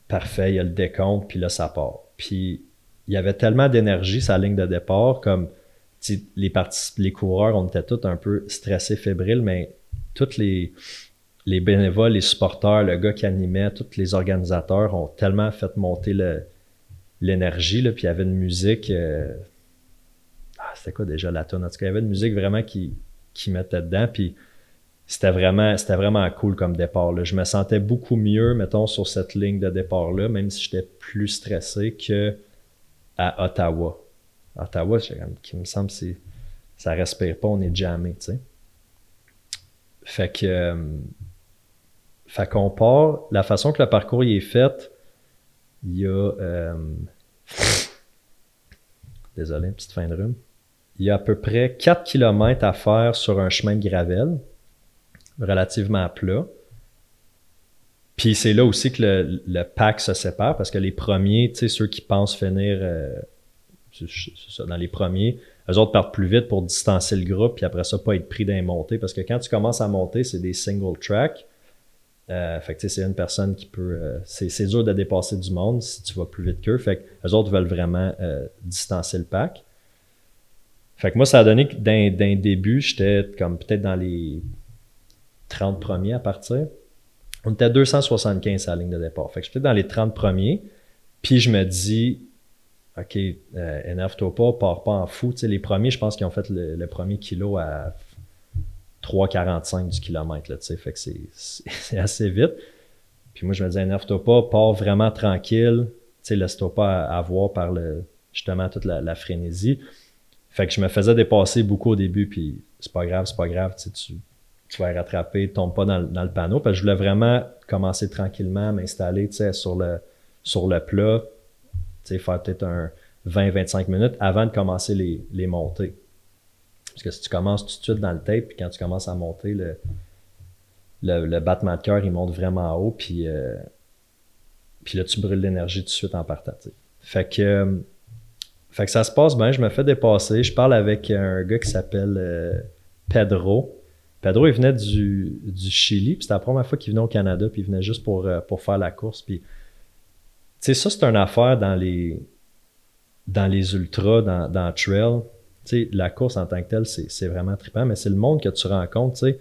parfait, il y a le décompte, puis là, ça part. Puis il y avait tellement d'énergie, sa ligne de départ, comme les, les coureurs, on était tous un peu stressés, fébriles, mais toutes les les bénévoles, les supporters, le gars qui animait, tous les organisateurs ont tellement fait monter l'énergie, puis il y avait une musique. Euh, ah, c'était quoi déjà la tonne? En tout cas, il y avait une musique vraiment qui, qui mettait dedans, puis c'était vraiment, c'était vraiment cool comme départ. Là. Je me sentais beaucoup mieux, mettons, sur cette ligne de départ-là, même si j'étais plus stressé que à Ottawa. Ottawa, qui me semble, c'est, ça respire pas, on est jamais, tu sais. Fait que, euh, fait qu'on part, la façon que le parcours est fait, il y a. Euh, désolé, petite fin de rhume. Il y a à peu près 4 km à faire sur un chemin de gravel, relativement plat. Puis c'est là aussi que le, pack se sépare parce que les premiers, tu sais, ceux qui pensent finir euh, ça, dans les premiers, eux autres partent plus vite pour distancer le groupe, puis après ça, pas être pris d'un montée. Parce que quand tu commences à monter, c'est des single track. Euh, fait que c'est une personne qui peut. Euh, c'est dur de dépasser du monde si tu vas plus vite qu'eux. Fait que les autres veulent vraiment euh, distancer le pack. Fait que moi, ça a donné que d'un début, j'étais comme peut-être dans les 30 premiers à partir. On était à 275 à la ligne de départ. Fait que j'étais dans les 30 premiers. Puis je me dis, OK, euh, énerve-toi pas, pars pas en fou. Tu les premiers, je pense qu'ils ont fait le premier kilo à 3,45 du kilomètre, là, fait que c'est assez vite. Puis moi, je me disais, énerve-toi pas, pars vraiment tranquille, tu laisse-toi pas avoir par le, justement toute la, frénésie. Fait que je me faisais dépasser beaucoup au début, puis c'est pas grave, c'est pas grave, tu, tu vas rattraper, tombe pas dans, le panneau. Parce que je voulais vraiment commencer tranquillement, m'installer, sur le, sur le plat, faire peut-être un 20-25 minutes avant de commencer les, les montées. Parce que si tu commences tout de suite dans le tape, puis quand tu commences à monter, le, le, battement de cœur, il monte vraiment haut. Puis, euh, Puis là, tu brûles l'énergie tout de suite en partant. Fait que, fait que ça se passe bien, je me fais dépasser. Je parle avec un gars qui s'appelle euh, Pedro. Pedro, il venait du, Chili, puis c'était la première fois qu'il venait au Canada, puis il venait juste pour, euh, pour faire la course. Puis, tu sais, ça, c'est une affaire dans les, dans les ultras, dans, dans trail. Tu sais, la course en tant que telle, c'est vraiment trippant, mais c'est le monde que tu rencontres, tu sais.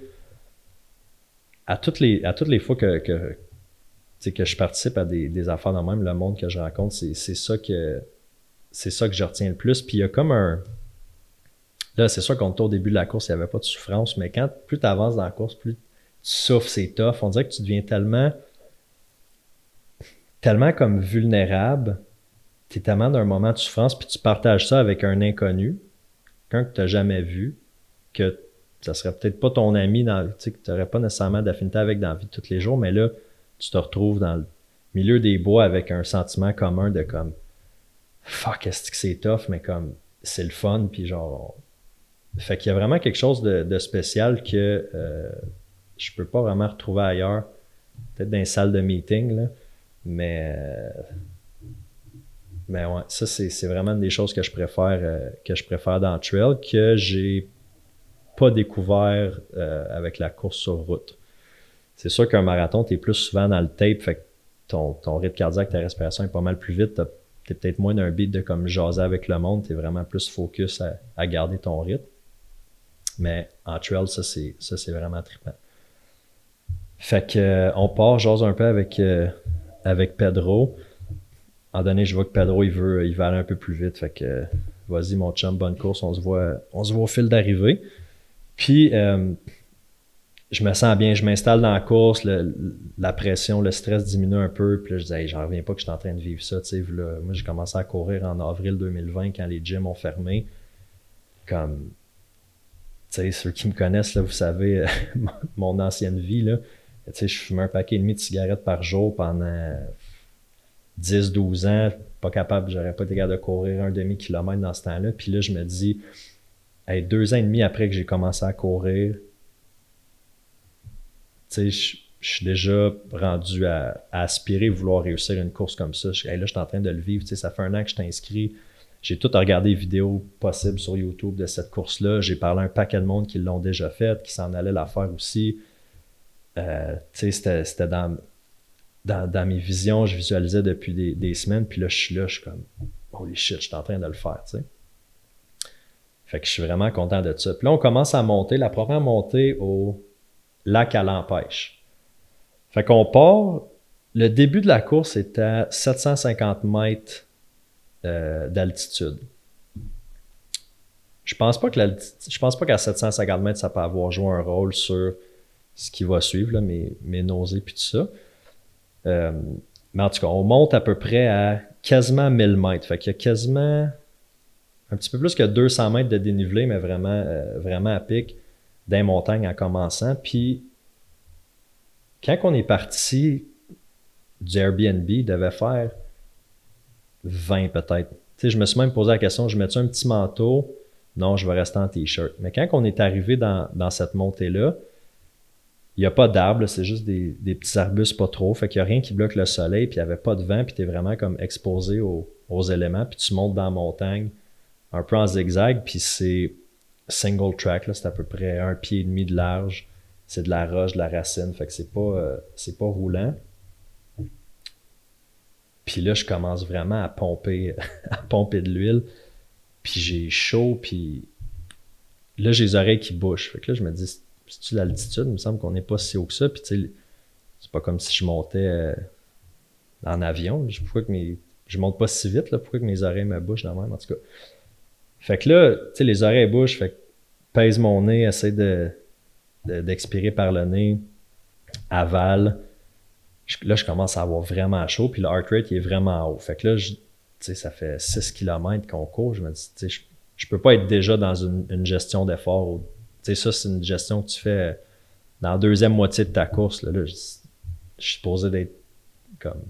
À toutes les, à toutes les fois que, que, que je participe à des, des affaires de même, le monde que je rencontre, c'est ça que c'est ça que je retiens le plus. Puis il y a comme un. Là, c'est sûr qu'on au début de la course, il n'y avait pas de souffrance, mais quand plus tu avances dans la course, plus tu souffres, c'est tough. On dirait que tu deviens tellement. tellement comme vulnérable. Tu es tellement dans un moment de souffrance, puis tu partages ça avec un inconnu, quelqu'un que tu n'as jamais vu, que ça serait peut-être pas ton ami, dans, que tu n'aurais pas nécessairement d'affinité avec dans la vie de tous les jours, mais là, tu te retrouves dans le milieu des bois avec un sentiment commun de comme fuck, est-ce que c'est tough, mais comme c'est le fun, puis genre. Fait qu'il y a vraiment quelque chose de, spécial que euh, je peux pas vraiment retrouver ailleurs. Peut-être dans les salles de meeting, là. Mais. Euh, mais ouais, ça, c'est vraiment une des choses que je préfère, euh, que je préfère dans trail que j'ai pas découvert avec la course sur route. C'est sûr qu'un marathon, tu es plus souvent dans le tape, fait que ton, ton rythme cardiaque, ta respiration est pas mal plus vite t'es peut-être moins d'un beat de comme jaser avec le monde, t'es vraiment plus focus à, garder ton rythme. Mais en trail, ça c'est, ça, c'est vraiment trippant. Fait que euh, on part, jase un peu avec, euh, avec Pedro. En donné, je vois que Pedro il veut, il veut aller un peu plus vite. Fait que vas-y mon chum, bonne course, on se voit, on se voit au fil d'arrivée. Puis euh, je me sens bien, je m'installe dans la course, la pression, le stress diminue un peu, puis là, je dis, j'en reviens pas que je suis en train de vivre ça, moi, j'ai commencé à courir en avril 2020 quand les gyms ont fermé, comme, sais, ceux qui me connaissent, là, vous savez, mon ancienne vie, là, je fumais un paquet et demi de cigarettes par jour pendant 10-12 ans, pas capable, j'aurais pas été capable de courir un demi-kilomètre dans ce temps-là, puis là, je me dis, hey, deux ans et demi après que j'ai commencé à courir, je, suis déjà rendu à, aspirer, vouloir réussir une course comme ça. Je, là, je suis en train de le vivre. Ça fait un an que je inscrit. J'ai tout regardé les vidéos possibles sur YouTube de cette course-là. J'ai parlé à un paquet de monde qui l'ont déjà fait, qui s'en allait la faire aussi. Euh, c'était dans, dans, mes visions, je visualisais depuis des, semaines, puis là, je suis là, je suis comme, holy shit, je suis en train de le faire. Fait que je suis vraiment content de ça. Puis là, on commence à monter. La première montée au lac à l'empêche. Fait qu'on part, le début de la course est à 750 mètres euh, d'altitude. Je pense pas que je pense pas qu'à 750 mètres, ça peut avoir joué un rôle sur ce qui va suivre, là, mes, nausées puis tout ça. Euh, mais en tout cas, on monte à peu près à quasiment 1000 mètres. Fait qu'il y a quasiment un petit peu plus que 200 mètres de dénivelé, mais vraiment, euh, vraiment à pic d'un montagne en commençant. Puis, quand on est parti du Airbnb, il devait faire 20 peut-être. Tu sais, je me suis même posé la question, je mets un petit manteau? Non, je vais rester en t-shirt. Mais quand on est arrivé dans, cette montée-là, il n'y a pas d'arbres, c'est juste des, petits arbustes pas trop. Fait qu'il n'y a rien qui bloque le soleil, puis il n'y avait pas de vent, puis tu es vraiment comme exposé aux, aux éléments, puis tu montes dans la montagne un peu en zigzag, puis c'est single track, c'est à peu près un pied et demi de large. C'est de la roche, de la racine, fait que c'est pas, euh, c'est pas roulant. Puis là, je commence vraiment à pomper, à pomper de l'huile. Puis j'ai chaud, puis là, j'ai les oreilles qui bouchent. Fait que là, je me dis, c'est-tu l'altitude? Il me semble qu'on n'est pas si haut que ça. Puis tu sais, c'est pas comme si je montais euh, en avion. Pourquoi que mes... Je monte pas si vite, là? Pourquoi que mes oreilles me bouchent de même? En tout cas, fait que là, tu sais, les oreilles bouchent, fait que pèse mon nez, essaie de, d'expirer par le nez, avale. Là, je commence à avoir vraiment chaud, puis le heart rate il est vraiment haut. Fait que là, sais, ça fait 6 km qu'on court. Je me dis, tu sais, je, peux pas être déjà dans une, gestion d'effort. Tu sais, ça, c'est une gestion que tu fais dans la deuxième moitié de ta course. Là, je, suis supposé d'être comme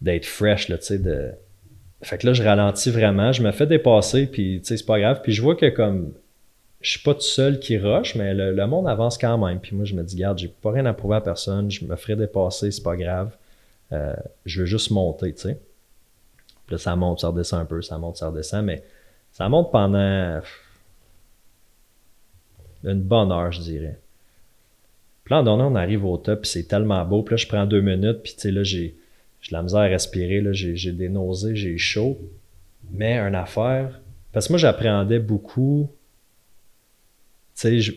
d'être fresh, là, tu sais, de fait que là, je ralentis vraiment, je me fais dépasser, puis tu sais, c'est pas grave. Puis je vois que comme je suis pas tout seul qui rush, mais le, monde avance quand même. Puis moi, je me dis, garde, j'ai pas rien à prouver à personne, je me ferai dépasser, c'est pas grave. Euh, je veux juste monter, tu sais. Puis là, ça monte, ça redescend un peu, ça monte, ça redescend, mais ça monte pendant une bonne heure, je dirais. Puis là, on arrive au top, puis c'est tellement beau. Puis là, je prends deux minutes, puis tu sais, là, j'ai, j'ai la misère à respirer, là, j'ai, des nausées, j'ai chaud. Mais une affaire, parce que moi, j'appréhendais beaucoup, je,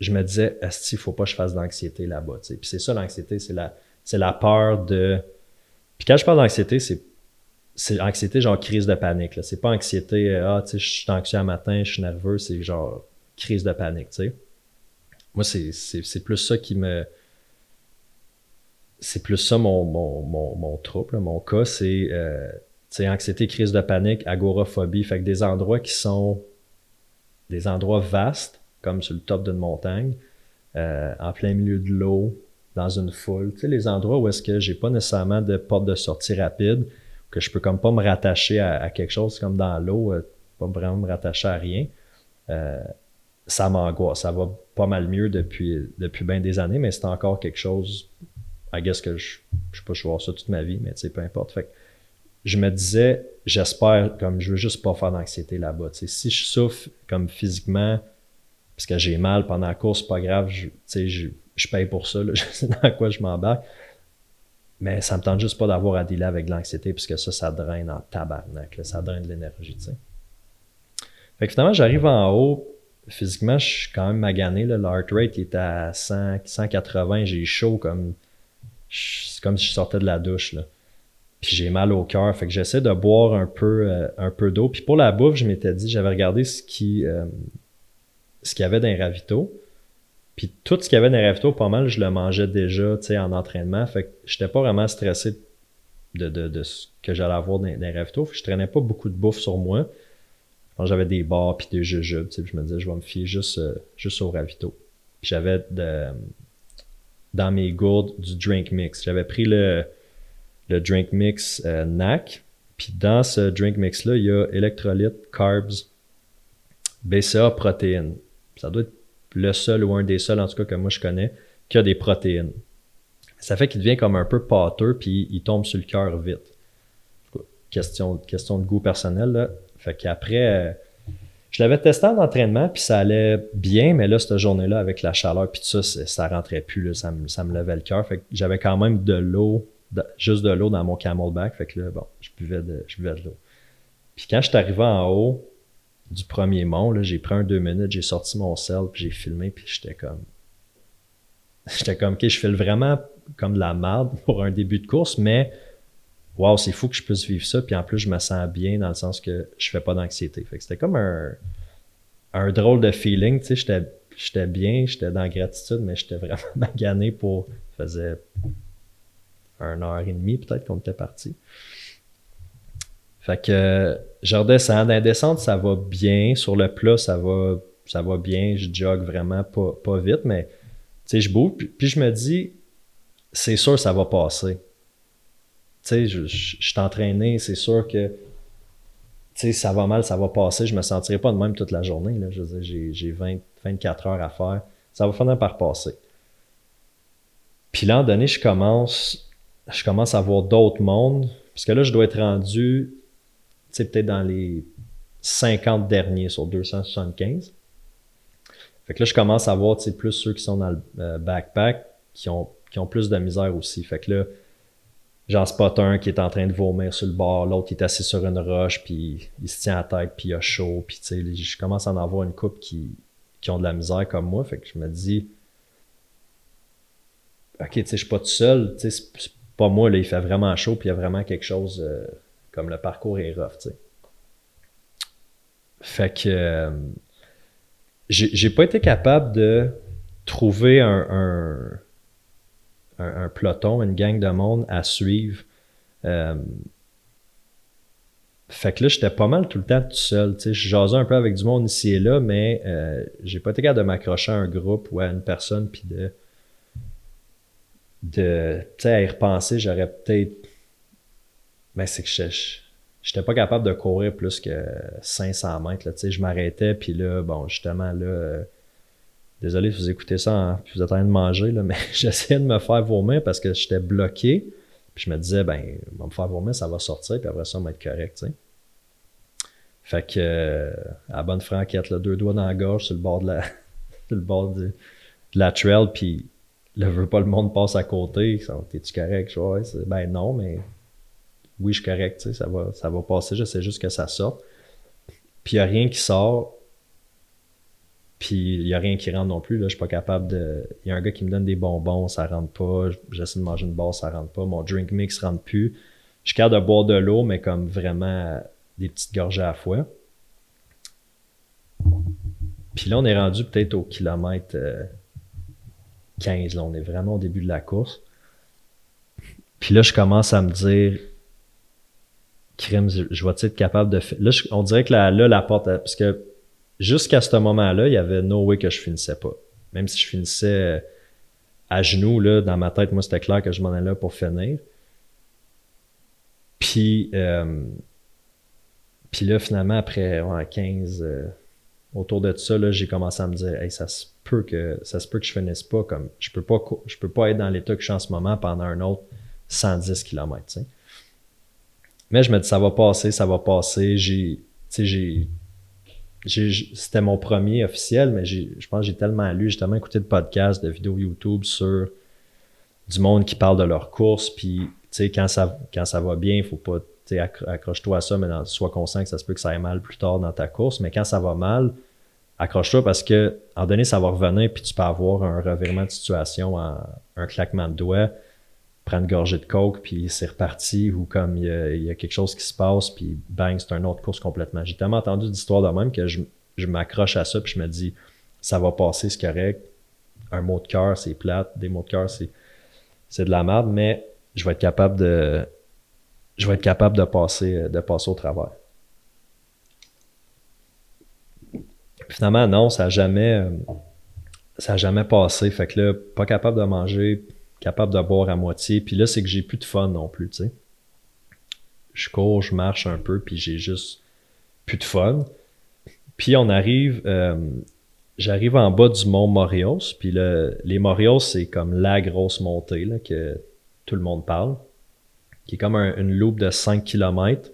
je me disais, est-ce qu'il faut pas que je fasse d'anxiété là-bas. Puis c'est ça, l'anxiété, c'est la, c'est la peur de... Puis quand je parle d'anxiété, c'est c'est anxiété genre crise de panique. Là. C'est pas anxiété, euh, ah, tu sais, je suis anxieux un matin, je suis nerveux, c'est genre crise de panique, tu sais. Moi, c'est plus ça qui me. C'est plus ça mon, mon, mon, mon trouble, mon cas, c'est euh, anxiété, crise de panique, agoraphobie. Fait que des endroits qui sont des endroits vastes, comme sur le top d'une montagne, euh, en plein milieu de l'eau, dans une foule. Tu sais, les endroits où est-ce que j'ai pas nécessairement de porte de sortie rapide, que je peux comme pas me rattacher à, quelque chose comme dans l'eau, euh, pas vraiment me rattacher à rien. Euh, ça m'angoisse. Ça va pas mal mieux depuis, depuis bien des années, mais c'est encore quelque chose, I guess que je, je sais pas, je vais voir ça toute ma vie, mais tu sais, peu importe. Fait je me disais, j'espère, comme je veux juste pas faire d'anxiété là-bas. Si je souffre comme physiquement, parce que j'ai mal pendant la course, pas grave, je, je, je paye pour ça, là, je sais dans quoi je m'embarque. Mais ça me tente juste pas d'avoir à dealer avec l'anxiété, puisque ça, ça draine en tabarnak, ça draine de l'énergie, tu sais. Fait que finalement, j'arrive en haut, physiquement, je suis quand même magané. Là. Le heart rate est à 100, 180. J'ai chaud comme. C'est comme si je sortais de la douche. Là. Puis j'ai mal au cœur. Fait que j'essaie de boire un peu, euh, un peu d'eau. Puis pour la bouffe, je m'étais dit, j'avais regardé ce qui euh, ce qu'il y avait dans les ravitaux. Puis tout ce qu'il y avait dans les ravitaux, pas mal, je le mangeais déjà en entraînement. Fait que j'étais pas vraiment stressé de, de, de ce que j'allais avoir dans, dans les ravitaux. Fait je traînais pas beaucoup de bouffe sur moi j'avais des bars puis des jujubes, tu sais, je me disais, je vais me fier juste, euh, juste au ravito. J'avais dans mes gourdes du drink mix. J'avais pris le, le drink mix euh, NAC. Puis dans ce drink mix-là, il y a électrolytes, carbs, BCA, protéines. Ça doit être le seul ou un des seuls, en tout cas, que moi je connais, qui a des protéines. Ça fait qu'il devient comme un peu pâteux, puis il tombe sur le cœur vite. Question, question de goût personnel, là. Fait qu'après, euh, je l'avais testé en entraînement, puis ça allait bien, mais là, cette journée-là, avec la chaleur, puis tout ça, ça rentrait plus, ça, me, ça me levait le cœur. Fait que j'avais quand même de l'eau, juste de l'eau dans mon camelback. Fait que là, bon, je buvais de, je buvais de l'eau. Puis quand je suis arrivé en haut du premier mont, j'ai pris un deux minutes, j'ai sorti mon sel, puis j'ai filmé, puis j'étais comme. J'étais comme, ok, je file vraiment comme de la merde pour un début de course, mais wow, c'est fou que je puisse vivre ça. Puis en plus, je me sens bien dans le sens que je fais pas d'anxiété. Fait que c'était comme un, un drôle de feeling. Tu sais, j'étais, bien, j'étais dans la gratitude, mais j'étais vraiment magané pour. Ça faisait une heure et demie peut-être qu'on était parti. Fait que je redescends. Dans la descente, ça va bien. Sur le plat, ça va, ça va bien. Je jog vraiment pas, pas vite, mais je bouge. puis je me dis, c'est sûr, ça va passer sais, je, suis entraîné, c'est sûr que ça va mal, ça va passer, je me sentirai pas de même toute la journée. Là. Je j'ai 24 heures à faire. Ça va finir par passer. Puis là, donné, je commence, je commence à voir d'autres mondes. Parce que là, je dois être rendu, sais, peut-être dans les 50 derniers sur 275. Fait que là, je commence à voir, tu sais, plus ceux qui sont dans le euh, backpack qui ont, qui ont plus de misère aussi. Fait que là, J'en spot un qui est en train de vomir sur le bord, l'autre qui est assis sur une roche, puis il se tient à tête, puis il a chaud. Puis tu sais, je commence à en avoir une couple qui, qui ont de la misère comme moi. Fait que je me dis, ok, tu sais, je suis pas tout seul. Tu sais, c'est pas moi, là, il fait vraiment chaud, puis il y a vraiment quelque chose euh, comme le parcours est rough, tu sais. Fait que euh, j'ai pas été capable de trouver un un, peloton, une gang de monde à suivre. Euh, fait que là, j'étais pas mal tout le temps tout seul. Je jasais un peu avec du monde ici et là, mais euh, j'ai pas été capable de m'accrocher à un groupe ou à une personne puis de. de tu sais, à y repenser, j'aurais peut-être. Mais c'est que je j'étais pas capable de courir plus que 500 mètres. Là, je m'arrêtais, puis là, bon, justement, là, euh, Désolé si vous écoutez ça, hein, puis vous êtes en train de manger, là, mais j'essayais de me faire vomir parce que j'étais bloqué. Puis je me disais, ben, on va me faire vomir, ça va sortir, puis après ça, on va être correct, tu sais. Fait que, euh, à bonne franquette, là, deux doigts dans la gorge sur le bord de la, sur le bord de, la trail, puis là, veux pas le monde passe à côté. T'es-tu correct? Je ouais, ben non, mais oui, je suis correct, ça va, ça va passer, je sais juste que ça sort. Puis il n'y a rien qui sort, puis il n'y a rien qui rentre non plus. Là, je suis pas capable de. Il y a un gars qui me donne des bonbons, ça rentre pas. J'essaie de manger une barre, ça rentre pas. Mon drink mix rentre plus. Je suis capable de boire de l'eau, mais comme vraiment des petites gorgées à la fois. Puis là, on est rendu peut-être au kilomètre 15. Euh, là, on est vraiment au début de la course. Puis là, je commence à me dire, crème, je, vais être capable de. Là, on dirait que là, la porte, parce que jusqu'à ce moment-là, il y avait no way que je finissais pas. Même si je finissais euh, à genoux, là, dans ma tête, moi, c'était clair que je m'en allais là pour finir. Puis, euh, puis là, finalement, après 15, euh, autour de ça, là, j'ai commencé à me dire, hey, ça se peut que ça se peut que je finisse pas comme je peux pas je peux pas être dans l'état que je suis en ce moment pendant un autre 110 km. Mais je me dis ça va passer, ça va passer. J'ai, j'ai c'était mon premier officiel, mais je pense que j'ai tellement lu, j'ai tellement écouté de podcasts, de vidéos YouTube sur du monde qui parle de leur course, puis quand ça, quand ça va bien, il faut pas, accroche-toi à ça, mais sois conscient que ça se peut que ça aille mal plus tard dans ta course, mais quand ça va mal, accroche-toi parce que, en donné, ça va revenir, puis tu peux avoir un revirement de situation, un claquement de doigts, prendre une gorgée de coke, puis c'est reparti, ou comme il y, a, quelque chose qui se passe, puis bang, c'est une autre course complètement. J'ai tellement entendu d'histoires de même que je, m'accroche à ça, puis je me dis, ça va passer, c'est correct. Un mot de cœur, c'est plate. Des mots de cœur, c'est, c'est de la merde, mais je vais être capable de, je vais être capable de passer, de passer au travers. finalement, non, ça n'a jamais, ça jamais passé. Fait que là, pas capable de manger, capable de boire à moitié. Puis là, c'est que j'ai plus de fun non plus, tu sais. Je cours, je marche un peu, puis j'ai juste plus de fun. Puis on arrive, euh, j'arrive en bas du mont Morios, puis le, les Morios, c'est comme la grosse montée là, que tout le monde parle, qui est comme une loupe de 5 km.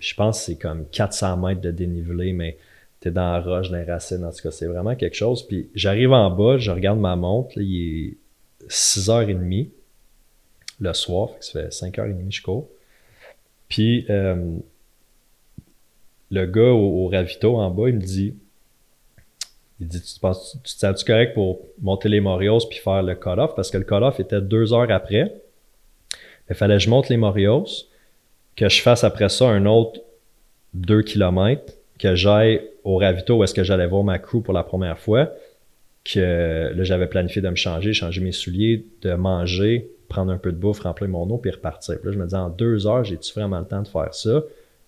je pense que c'est comme 400 mètres de dénivelé, mais t'es dans la roche, dans les racines, en tout cas, c'est vraiment quelque chose. Puis j'arrive en bas, je regarde ma montre, là, il est 6h30 le soir, ça fait 5h30 je cours. Puis euh, le gars au, ravito en bas, il me dit il dit Tu, te sens-tu correct pour monter les Morios puis faire le cut-off? Parce que le cut-off était deux heures après. Il fallait que je monte les Morios, que je fasse après ça un autre 2 km, que j'aille au ravito où est-ce que j'allais voir ma crew pour la première fois que là, j'avais planifié de me changer, changer mes souliers, de manger, prendre un peu de bouffe, remplir mon eau, puis repartir. Puis là, je me disais, en deux heures, j'ai-tu vraiment le temps de faire ça?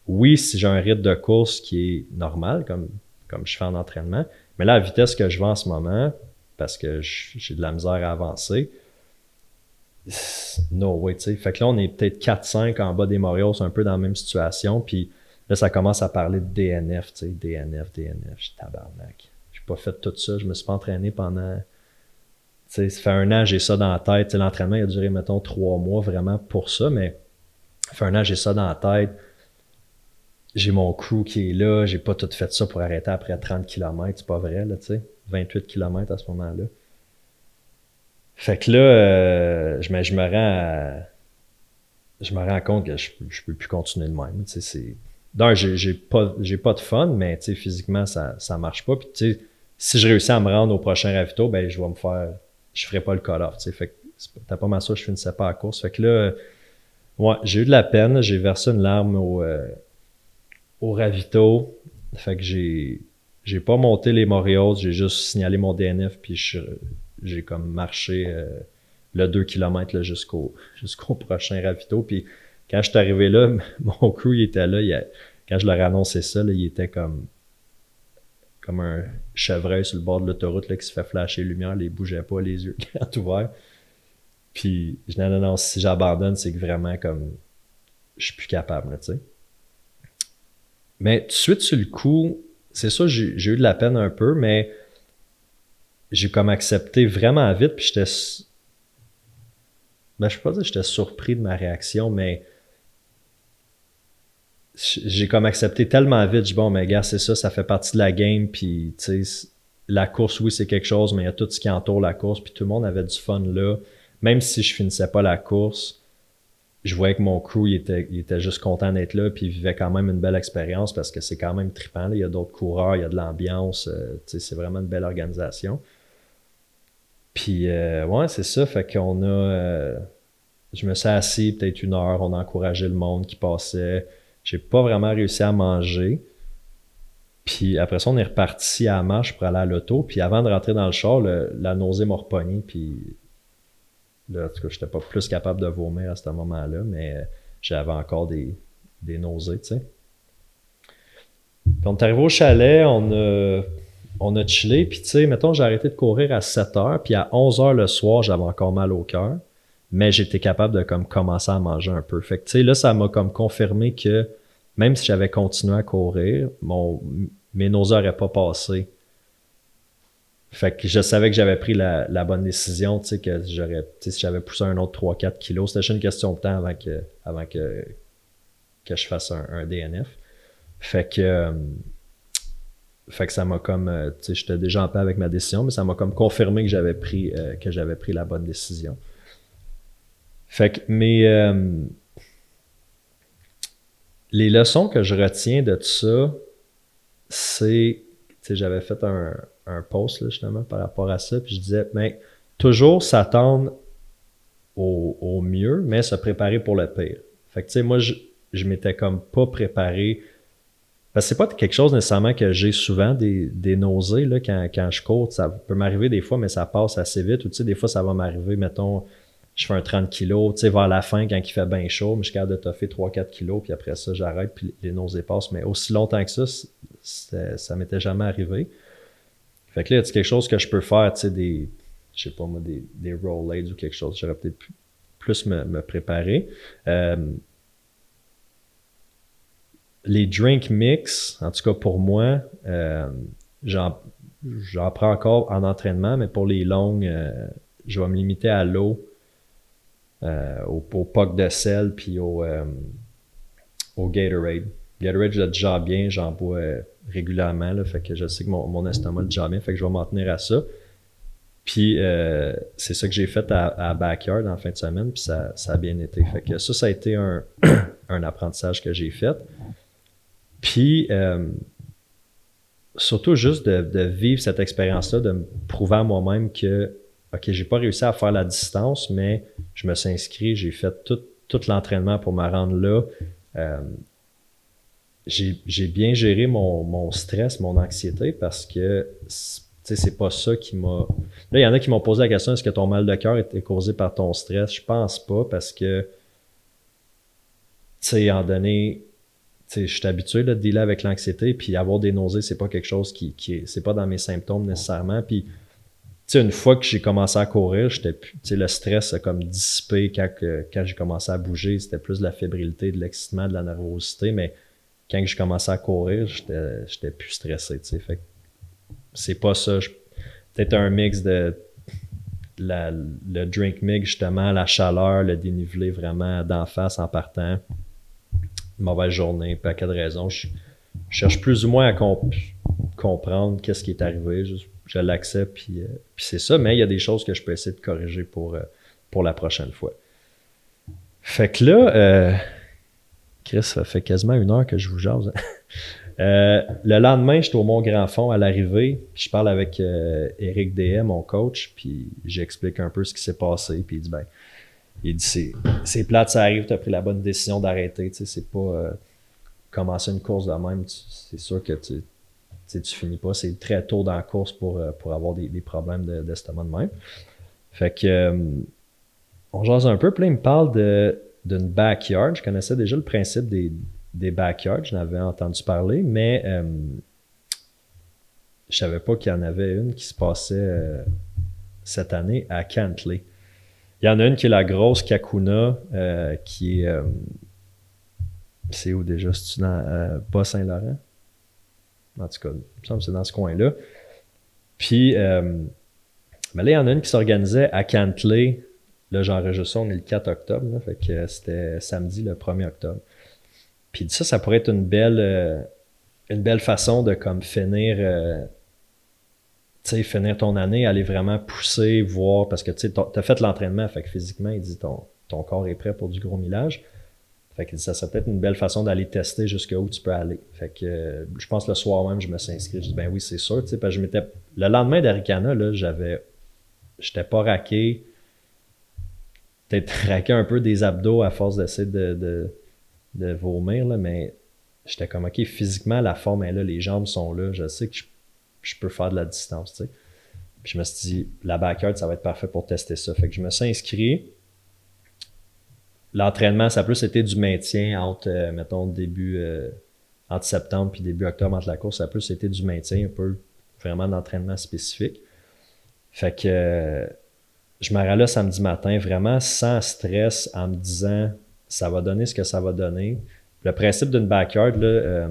Oui, si j'ai un rythme de course qui est normal, comme, comme je fais en entraînement, mais là, la vitesse que je vais en ce moment, parce que j'ai de la misère à avancer, no way, tu sais. Fait que là, on est peut-être 4-5 en bas des Morios, un peu dans la même situation, puis là, ça commence à parler de DNF, tu sais, DNF, DNF, je tabarnak pas fait tout ça. Je me suis pas entraîné pendant. Ça fait un an, j'ai ça dans la tête. L'entraînement a duré, mettons, trois mois vraiment pour ça, mais ça fait un an, j'ai ça dans la tête. J'ai mon crew qui est là. J'ai pas tout fait ça pour arrêter après 30 km. C'est pas vrai, là, tu sais. 28 km à ce moment-là. Fait que là, euh, je, me, rends je me rends compte que je, peux plus continuer de même. Tu sais, c'est. J'ai pas, pas de fun, mais tu sais, physiquement, ça, ça marche pas. Puis tu sais, si je réussis à me rendre au prochain ravito, ben je vais me faire. Je ferai pas le call-off. Fait t'as pas mal ça, je finissais pas la course. Fait que là, ouais, j'ai eu de la peine, j'ai versé une larme au, euh, au ravito. Fait que j'ai. J'ai pas monté les Morios, j'ai juste signalé mon DNF, puis j'ai comme marché euh, le 2 km jusqu'au jusqu'au prochain ravito. Puis quand je suis arrivé là, mon crew il était là. quand je leur ai annoncé ça, là, il était comme comme un chevreuil sur le bord de l'autoroute qui se fait flasher lumière, il bougeait pas, les yeux grands ouverts. Puis je dis non, non, si j'abandonne, c'est que vraiment comme je suis plus capable, tu sais. Mais tout de suite sur le coup, c'est ça, j'ai eu de la peine un peu, mais j'ai comme accepté vraiment vite, puis j'étais Ben, je peux pas dire que j'étais surpris de ma réaction, mais j'ai comme accepté tellement vite. Je dis, bon, mais gars, c'est ça, ça fait partie de la game. Puis, tu sais, la course, oui, c'est quelque chose, mais il y a tout ce qui entoure la course. Puis tout le monde avait du fun là. Même si je finissais pas la course, je voyais que mon crew, il était, il était juste content d'être là. Puis il vivait quand même une belle expérience parce que c'est quand même trippant. Il y a d'autres coureurs, il y a de l'ambiance. Euh, sais, c'est vraiment une belle organisation. Puis, euh, ouais, c'est ça. Fait qu'on a. Euh, je me suis assis peut-être une heure, on a encouragé le monde qui passait. J'ai pas vraiment réussi à manger. Puis après ça, on est reparti à la marche pour aller à l'auto. Puis avant de rentrer dans le char, la nausée m'a repogné. Puis là, en tout cas, j'étais pas plus capable de vomir à ce moment-là, mais j'avais encore des, des nausées, tu sais. Puis on est arrivé au chalet, on a, on a chillé. Puis tu sais, mettons, j'ai arrêté de courir à 7 heures. Puis à 11 heures le soir, j'avais encore mal au cœur mais j'étais capable de comme commencer à manger un peu. Fait que tu sais là ça m'a comme confirmé que même si j'avais continué à courir, mon, mes nausées n'auraient pas passé. Fait que je savais que j'avais pris la, bonne décision, tu sais, que j'aurais, si j'avais poussé un autre 3-4 kilos, c'était juste une question de temps avant que, avant que, que je fasse un, DNF. Fait que, euh, fait que ça m'a comme, euh, tu sais, j'étais déjà en paix avec ma décision, mais ça m'a comme confirmé que j'avais pris, euh, que j'avais pris la bonne décision. Fait que mes, les leçons que je retiens de tout ça, c'est, j'avais fait un, post là, justement par rapport à ça, puis je disais, mais ben, toujours s'attendre au, au, mieux, mais se préparer pour le pire. Fait que tu sais, moi, je, je m'étais comme pas préparé. Parce que c'est pas quelque chose nécessairement que j'ai souvent des, des nausées là, quand, quand je cours. Ça peut m'arriver des fois, mais ça passe assez vite. Ou tu sais, des fois, ça va m'arriver, mettons, je fais un 30 kilos, tu sais, vers la fin, quand il fait bien chaud, mais je capable de toffer 3-4 kilos, puis après ça, j'arrête, puis les nausées passent. Mais aussi longtemps que ça, ça m'était jamais arrivé. Fait que là, c'est quelque chose que je peux faire, tu sais, des, je sais pas moi, des, des ou quelque chose. J'aurais peut-être plus me, préparer. Euh, les drink mix, en tout cas pour moi, euh, j'en prends encore en entraînement, mais pour les longues, euh, je vais me limiter à l'eau euh, au, au puck de sel puis au, euh, au Gatorade. Gatorade, je déjà bien, j'en bois euh, régulièrement, fait que je sais que mon, mon estomac est déjà bien, fait que je vais m'en tenir à ça. Puis c'est ça que j'ai fait à, à, Backyard en fin de semaine, puis ça, ça, a bien été. Fait que ça, ça a été un, un apprentissage que j'ai fait. Puis surtout juste de, de vivre cette expérience-là, de me prouver à moi-même que OK, j'ai pas réussi à faire la distance, mais je me suis inscrit, j'ai fait tout, tout l'entraînement pour me rendre là. Euh, j'ai bien géré mon, mon, stress, mon anxiété parce que c'est pas ça qui m'a. Là, il y en a qui m'ont posé la question est-ce que ton mal de cœur était causé par ton stress? Je pense pas parce que, tu sais, en donné, je suis habitué là, de dealer avec l'anxiété, puis avoir des nausées, c'est pas quelque chose qui, qui est. C'est pas dans mes symptômes nécessairement. Puis sais, une fois que j'ai commencé à courir, j'étais plus, tu sais, le stress a comme dissipé quand, quand j'ai commencé à bouger. C'était plus de la fébrilité, de l'excitement, de la nervosité, mais quand j'ai commencé à courir, j'étais, plus stressé, tu sais. Fait c'est pas ça. Peut-être un mix de la, le drink mix, justement, la chaleur, le dénivelé vraiment d'en face en partant. Mauvaise journée, paquet de raisons. Je, cherche plus ou moins à comprendre qu'est-ce qui est arrivé. Je l'accepte, puis, euh, puis c'est ça. Mais il y a des choses que je peux essayer de corriger pour, euh, pour la prochaine fois. Fait que là, euh, Chris, ça fait quasiment une heure que je vous jase. le lendemain, j'étais au Mont Grand Fond à l'arrivée. Je parle avec Eric DM, mon coach, puis j'explique un peu ce qui s'est passé. Puis il dit ben, il dit c'est plate, ça arrive, tu as pris la bonne décision d'arrêter. Tu sais, c'est pas commencer une course de même. C'est sûr que tu tu finis pas. C'est très tôt dans la course pour, euh, pour avoir des, problèmes d'estomac de, même. Fait que euh, on jase un peu. Puis là, il me parle d'une backyard. Je connaissais déjà le principe des, des backyards. Je n'avais entendu parler, mais euh, je savais pas qu'il y en avait une qui se passait cette année à Cantley. Il y en a une qui est la grosse Kakuna, qui est. c'est où déjà? C'est dans Bas-Saint-Laurent? En tout cas, il me semble que c'est dans ce coin-là. Puis, euh, mais là, il y en a une qui s'organisait à Cantley là, j'enregistre ça, on est le 4 octobre, fait que c'était samedi le 1er octobre. Puis ça, ça pourrait être une belle, euh, une belle façon de comme finir, euh, finir ton année, aller vraiment pousser, voir, parce que tu t'as fait l'entraînement, fait que physiquement, il dit ton, ton corps est prêt pour du gros millage. Fait que ça serait peut-être une belle façon d'aller tester jusqu'où tu peux aller. Fait que euh, je pense le soir même, je me suis inscrit. Je dis ben oui, c'est sûr. Parce que je m'étais. Le lendemain d'Aricana, là, j'avais. J'étais pas raqué. Peut-être raqué un peu des abdos à force d'essayer de, de, vomir, là, mais j'étais comme OK, physiquement, la forme est là, les jambes sont là. Je sais que je, peux faire de la distance. Sais. Puis je me suis dit, la backyard, ça va être parfait pour tester ça. Fait que je me suis inscrit l'entraînement, ça a plus été du maintien entre, euh, mettons, début, euh, entre septembre puis début octobre entre la course, ça a plus été du maintien, un peu vraiment d'entraînement spécifique. Fait que euh, je me là samedi matin, vraiment sans stress, en me disant ça va donner ce que ça va donner. Le principe d'une backyard, là,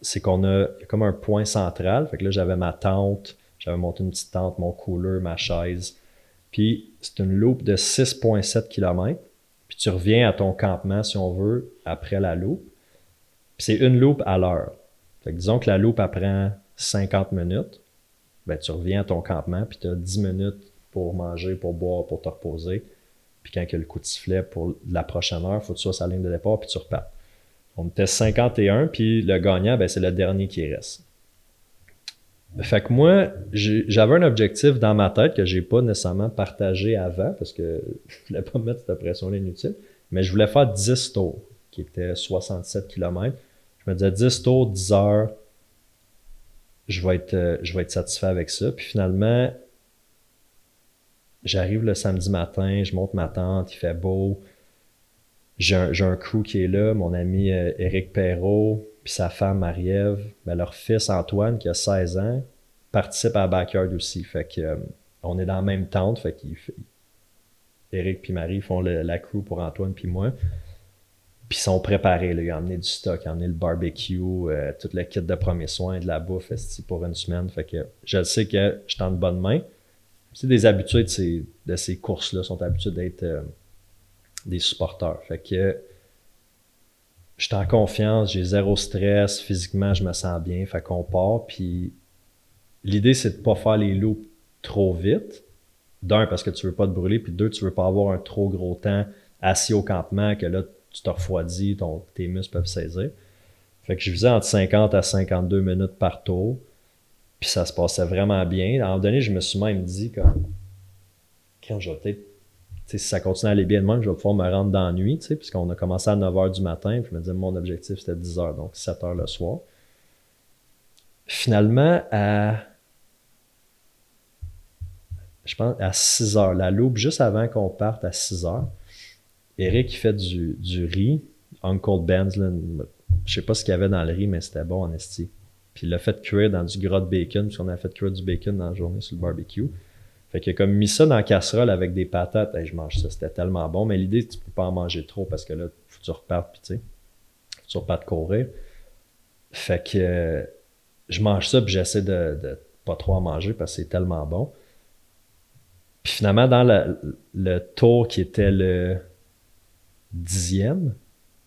c'est qu'on a comme un point central. Fait que là, j'avais ma tente, j'avais monté une petite tente, mon cooler, ma chaise. Puis c'est une loupe de 6,7 km. Puis tu reviens à ton campement, si on veut, après la loupe. Puis c'est une loupe à l'heure. Fait disons que la loupe apprend 50 minutes. Ben, tu reviens à ton campement, puis tu as 10 minutes pour manger, pour boire, pour te reposer. Puis quand il y a le coup de sifflet pour la prochaine heure, faut que tu sois sur la ligne de départ, puis tu repars. On était 51, puis le gagnant, ben, c'est le dernier qui reste. Fait que moi, j'avais un objectif dans ma tête que j'ai pas nécessairement partagé avant parce que je voulais pas mettre cette pression-là inutile, mais je voulais faire 10 tours, qui était 67 km. Je me disais 10 tours, 10 heures, je vais être, euh, je vais être satisfait avec ça. Puis finalement, j'arrive le samedi matin, je monte ma tente, il fait beau. J'ai un, un, crew qui est là, mon ami Eric euh, Perrault, puis sa femme Marie-Ève, ben, leur fils Antoine, qui a 16 ans, participe à la Backyard aussi. Fait que euh, on est dans la même tente, fait qu'ils Eric puis Marie font la crew pour Antoine puis moi. Puis ils sont préparés, ils ont amené du stock, ils ont amené le barbecue, euh, tout le kit de premiers soins, de la bouffe pour une semaine. Fait que je sais que je suis en bonne main. C'est des habitués de ces, de ces courses-là, sont habitués d'être euh, des supporters. Fait que je suis en confiance, j'ai zéro stress, physiquement, je me sens bien, fait qu'on part. Puis l'idée, c'est de pas faire les loups trop vite. D'un, parce que tu veux pas te brûler, puis deux, tu veux pas avoir un trop gros temps assis au campement que là, tu te refroidis, ton, tes muscles peuvent saisir. Fait que je visais entre 50 à 52 minutes par tour. Puis ça se passait vraiment bien. À un moment donné, je me suis même dit comme quand je vais peut-être si ça continue à aller bien de même, je vais pouvoir me rendre dans la nuit, puisqu'on a commencé à 9h du matin, puis je me disais, mon objectif, c'était 10h, donc 7h le soir. Finalement, à, je pense, à 6h, la loupe, juste avant qu'on parte à 6h, Eric, il fait du, du riz, Uncle Ben's, je sais pas ce qu'il y avait dans le riz, mais c'était bon en esti. Puis il l'a fait cuire dans du gras de bacon, puisqu'on a fait cuire du bacon dans la journée sur le barbecue. Fait comme mis ça dans la casserole avec des patates. et je mange ça, c'était tellement bon. Mais l'idée, tu peux pas en manger trop parce que là, faut que tu repartes, puis tu sais, tu repartes courir. Fait que euh, je mange ça, puis j'essaie de, de pas trop en manger parce que c'est tellement bon. Puis finalement, dans le, tour qui était le dixième,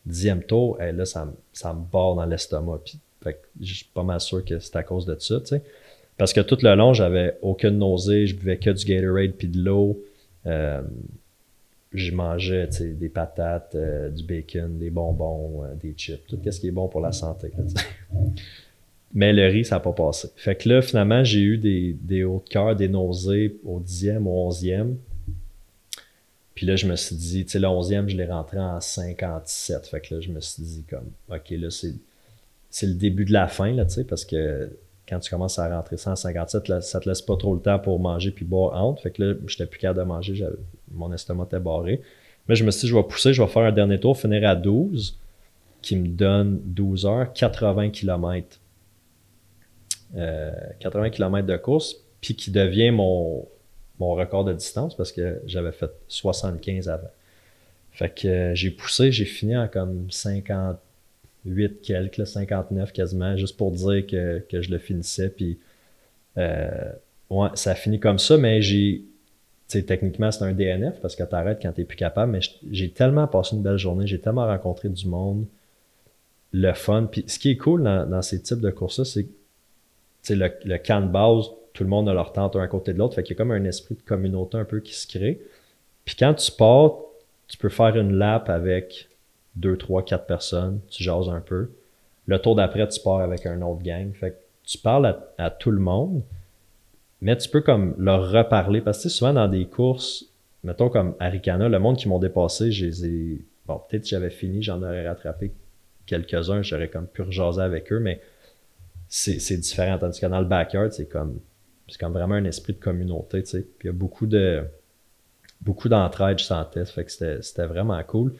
dixième tour, là, ça, ça me barre dans l'estomac. Puis, fait je suis pas mal sûr que c'est à cause de ça. Parce que tout le long, j'avais aucune nausée, je buvais que du Gatorade puis de l'eau. Euh, je mangeais des patates, euh, du bacon, des bonbons, euh, des chips, tout ce qui est bon pour la santé. Mais le riz, ça n'a pas passé. Fait que là, finalement, j'ai eu des, des hauts de cœur, des nausées au dixième, au onzième. Puis là, je me suis dit, tu sais, le onzième, je l'ai rentré en 57. Fait que là, je me suis dit comme, OK, là, c'est, c'est le début de la fin, là, tu sais, parce que quand tu commences à rentrer 157, là, ça te laisse pas trop le temps pour manger puis boire entre. Fait que là, j'étais plus capable de manger, mon estomac était barré. Mais je me suis dit, je vais pousser, je vais faire un dernier tour, finir à 12, qui me donne 12 heures, 80 km. 80 km de course, puis qui devient mon, mon record de distance parce que j'avais fait 75 avant. Fait que euh, j'ai poussé, j'ai fini en comme 50, 8 quelques, 59 quasiment, juste pour dire que, je le finissais. Puis, euh, ouais, ça a fini comme ça, mais j'ai techniquement, c'est un DNF parce que tu arrêtes quand tu n'es plus capable, mais j'ai tellement passé une belle journée, j'ai tellement rencontré du monde, le fun. Puis ce qui est cool dans, ces types de courses-là, c'est que le, le camp de base, tout le monde a leur tente un à côté de l'autre, fait qu'il y a comme un esprit de communauté un peu qui se crée. Puis quand tu pars, tu peux faire une lap avec deux, trois, quatre personnes, tu jases un peu. Le tour d'après, tu pars avec un autre gang. Fait que tu parles à tout le monde, mais tu peux comme leur reparler. Parce que souvent dans des courses, mettons comme Aricana, le monde qui m'ont dépassé, j'ai Bon, peut-être que j'avais fini, j'en aurais rattrapé quelques-uns, j'aurais comme pu rejaser avec eux, mais c'est différent. Tandis que dans le backyard, c'est comme comme vraiment un esprit de communauté, tu sais. Puis il y a beaucoup de beaucoup d'entraide, je sentais. Fait que c'était vraiment cool.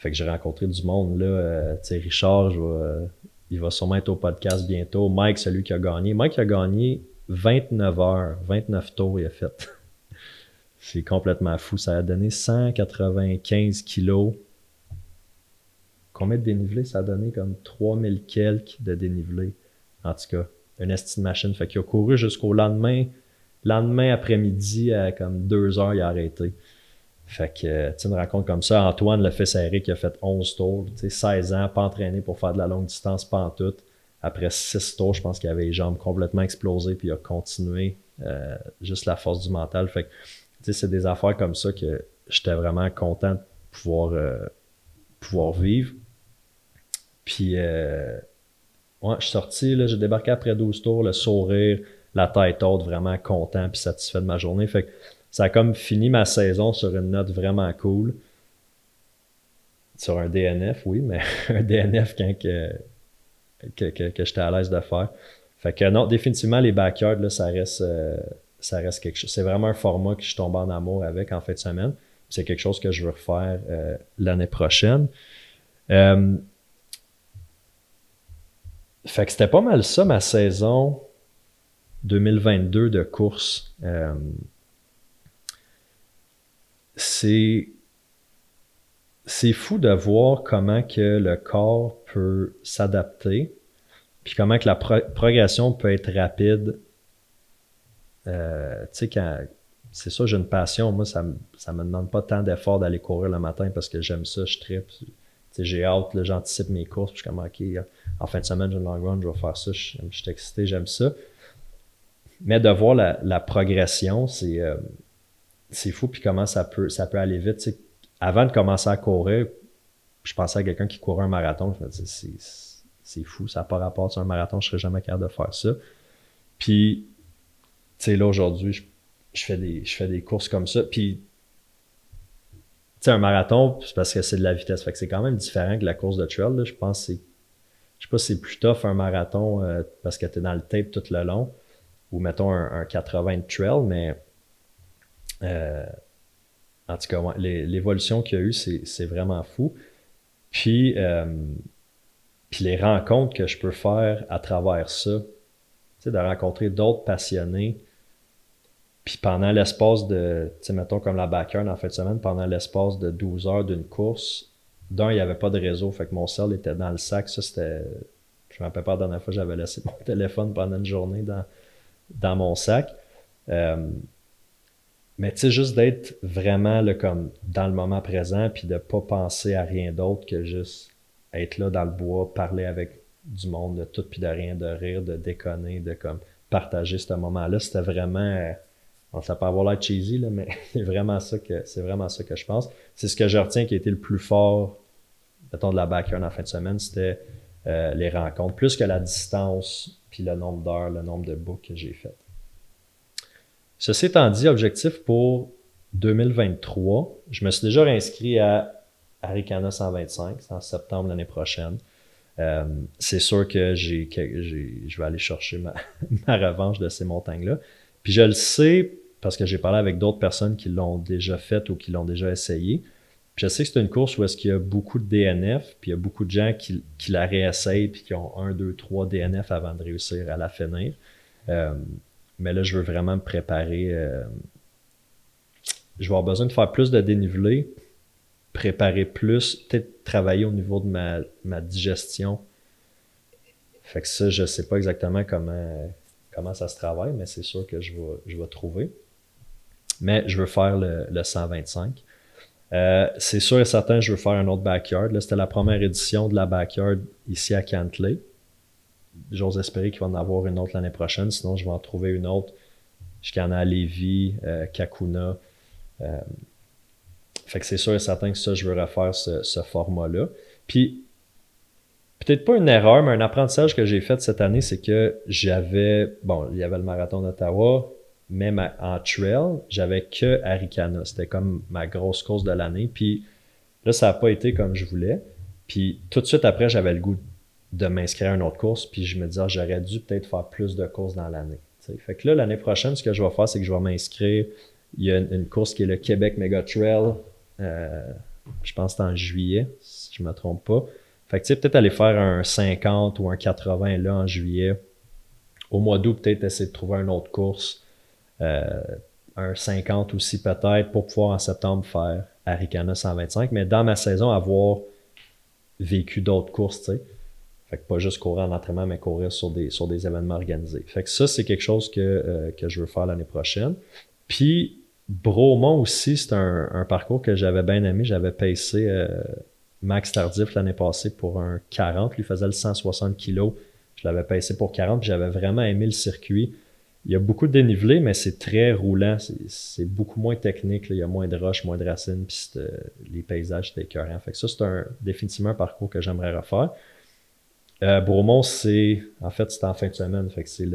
Fait que j'ai rencontré du monde là. Euh, tu sais, Richard, euh, il va sûrement être au podcast bientôt. Mike, celui qui a gagné. Mike a gagné 29 heures, 29 tours il a fait. C'est complètement fou. Ça a donné 195 kilos. Combien de dénivelé? Ça a donné? Comme 3000 quelques de dénivelé. En tout cas, une estime machine. Fait qu'il a couru jusqu'au lendemain. Lendemain après-midi, à comme 2 heures, il a arrêté. Fait que, tu une rencontre comme ça. Antoine le fait serrer qui a fait 11 tours. 16 ans, pas entraîné pour faire de la longue distance, pas en tout après six tours, je pense qu'il avait les jambes complètement explosées, puis il a continué. Euh, juste la force du mental. Fait que, c'est des affaires comme ça que j'étais vraiment content de pouvoir, euh, pouvoir vivre. Puis, euh, ouais, je suis sorti, là, j'ai débarqué après 12 tours, le sourire, la tête haute, vraiment content puis satisfait de ma journée. Fait que ça a comme fini ma saison sur une note vraiment cool. Sur un DNF, oui, mais un DNF que que, que, j'étais à l'aise de faire. Fait que non, définitivement, les backyards, là, ça reste, euh, ça reste quelque chose. C'est vraiment un format que je tombe en amour avec en fin de semaine. C'est quelque chose que je veux refaire euh, l'année prochaine. Euh, fait que c'était pas mal ça, ma saison 2022 de course. C'est c'est fou de voir comment que le corps peut s'adapter, puis comment que la progression peut être rapide. Euh, tu sais, c'est ça, j'ai une passion. Moi, ça, ça me demande pas tant d'efforts d'aller courir le matin parce que j'aime ça, je tripe. J'ai hâte, j'anticipe mes courses, puis je suis comme, OK, en fin de semaine, j'ai une long run, je vais faire ça, je, suis excité, j'aime ça. Mais de voir la, progression, c'est euh, c'est fou, puis comment ça peut, ça peut aller vite avant de commencer à courir, je pensais à quelqu'un qui courait un marathon. Je me disais, c'est fou, ça n'a pas rapport sur un marathon, je serais jamais capable de faire ça. Puis, tu sais, là, aujourd'hui, je, fais des, je fais des courses comme ça. Puis, tu sais, un marathon, c'est parce que c'est de la vitesse. Fait que c'est quand même différent que la course de trail. Je pense que c'est. Je sais pas si c'est plus tough un marathon euh, parce que tu es dans le tape tout le long. Ou mettons un, 80 de trail, mais. Euh, en tout cas, l'évolution qu'il y a eu, c'est vraiment fou. Puis, euh, puis les rencontres que je peux faire à travers ça, de rencontrer d'autres passionnés. Puis pendant l'espace de, tu sais, mettons comme la backyard en fin de semaine, pendant l'espace de 12 heures d'une course, d'un, il n'y avait pas de réseau, fait que mon cell était dans le sac. Ça, c'était. Je me rappelle pas la dernière fois, j'avais laissé mon téléphone pendant une journée dans, dans mon sac. Euh, mais tu sais, juste d'être vraiment là, comme dans le moment présent, puis de pas penser à rien d'autre que juste être là dans le bois, parler avec du monde, de tout, puis de rien, de rire, de déconner, de comme partager ce moment-là. C'était vraiment. Euh, ça peut avoir l'air cheesy, là, mais c'est vraiment ça que c'est vraiment ça que je pense. C'est ce que je retiens qui a été le plus fort, mettons, de la backyard en fin de semaine, c'était euh, les rencontres, plus que la distance, puis le nombre d'heures, le nombre de books que j'ai fait. Ceci étant dit, objectif pour 2023, je me suis déjà réinscrit à Aricana 125, c'est en septembre l'année prochaine. Euh, c'est sûr que je vais aller chercher ma, ma revanche de ces montagnes-là. Puis je le sais parce que j'ai parlé avec d'autres personnes qui l'ont déjà fait ou qui l'ont déjà essayé. Puis je sais que c'est une course où est-ce qu'il y a beaucoup de DNF, puis il y a beaucoup de gens qui, la réessayent puis qui ont un, deux, trois DNF avant de réussir à la finir. Euh, mais là, je veux vraiment me préparer. Euh, je vais avoir besoin de faire plus de dénivelé, préparer plus, peut-être travailler au niveau de ma, digestion. Fait que ça, je sais pas exactement comment, comment ça se travaille, mais c'est sûr que je vais, je vais trouver. Mais je veux faire le, 125. Euh, c'est sûr et certain, je veux faire un autre backyard. Là, c'était la première édition de la backyard ici à Cantley. J'ose espérer qu'il va en avoir une autre l'année prochaine, sinon je vais en trouver une autre jusqu'en à euh, Kakuna. Euh, fait que c'est sûr et certain que ça, je veux refaire ce, format-là. Puis, peut-être pas une erreur, mais un apprentissage que j'ai fait cette année, c'est que j'avais, bon, il y avait le marathon d'Ottawa, mais en trail, j'avais que Arikana. C'était comme ma grosse course de l'année. Puis là, ça n'a pas été comme je voulais. Puis tout de suite après, j'avais le goût de m'inscrire à une autre course. Puis je me disais, ah, j'aurais dû peut-être faire plus de courses dans l'année. Fait que là, l'année prochaine, ce que je vais faire, c'est que je vais m'inscrire. Il y a une, course qui est le Québec Mega Trail. Euh, je pense que en juillet, si je ne me trompe pas. Fait que tu sais, peut-être aller faire un 50 ou un 80 là en juillet. Au mois d'août, peut-être essayer de trouver une autre course. Euh, un 50 aussi peut-être pour pouvoir en septembre faire Arikana 125. Mais dans ma saison, avoir vécu d'autres courses, tu sais. Fait que pas juste courir en entraînement, mais courir sur des, sur des événements organisés. Fait que ça, c'est quelque chose que, euh, que je veux faire l'année prochaine. Puis, Bromont aussi, c'est un, parcours que j'avais bien aimé. J'avais payé euh, Max Tardif l'année passée pour un 40. Lui faisait le 160 kg. Je l'avais payé pour 40. J'avais vraiment aimé le circuit. Il y a beaucoup de dénivelé, mais c'est très roulant. C'est beaucoup moins technique. Il y a moins de roches, moins de racines. Puis les paysages, c'était écœurant. Fait que ça, c'est un, définitivement un parcours que j'aimerais refaire. Euh, Bromont, c'est. En fait, c'est en fin de semaine. Fait que c'est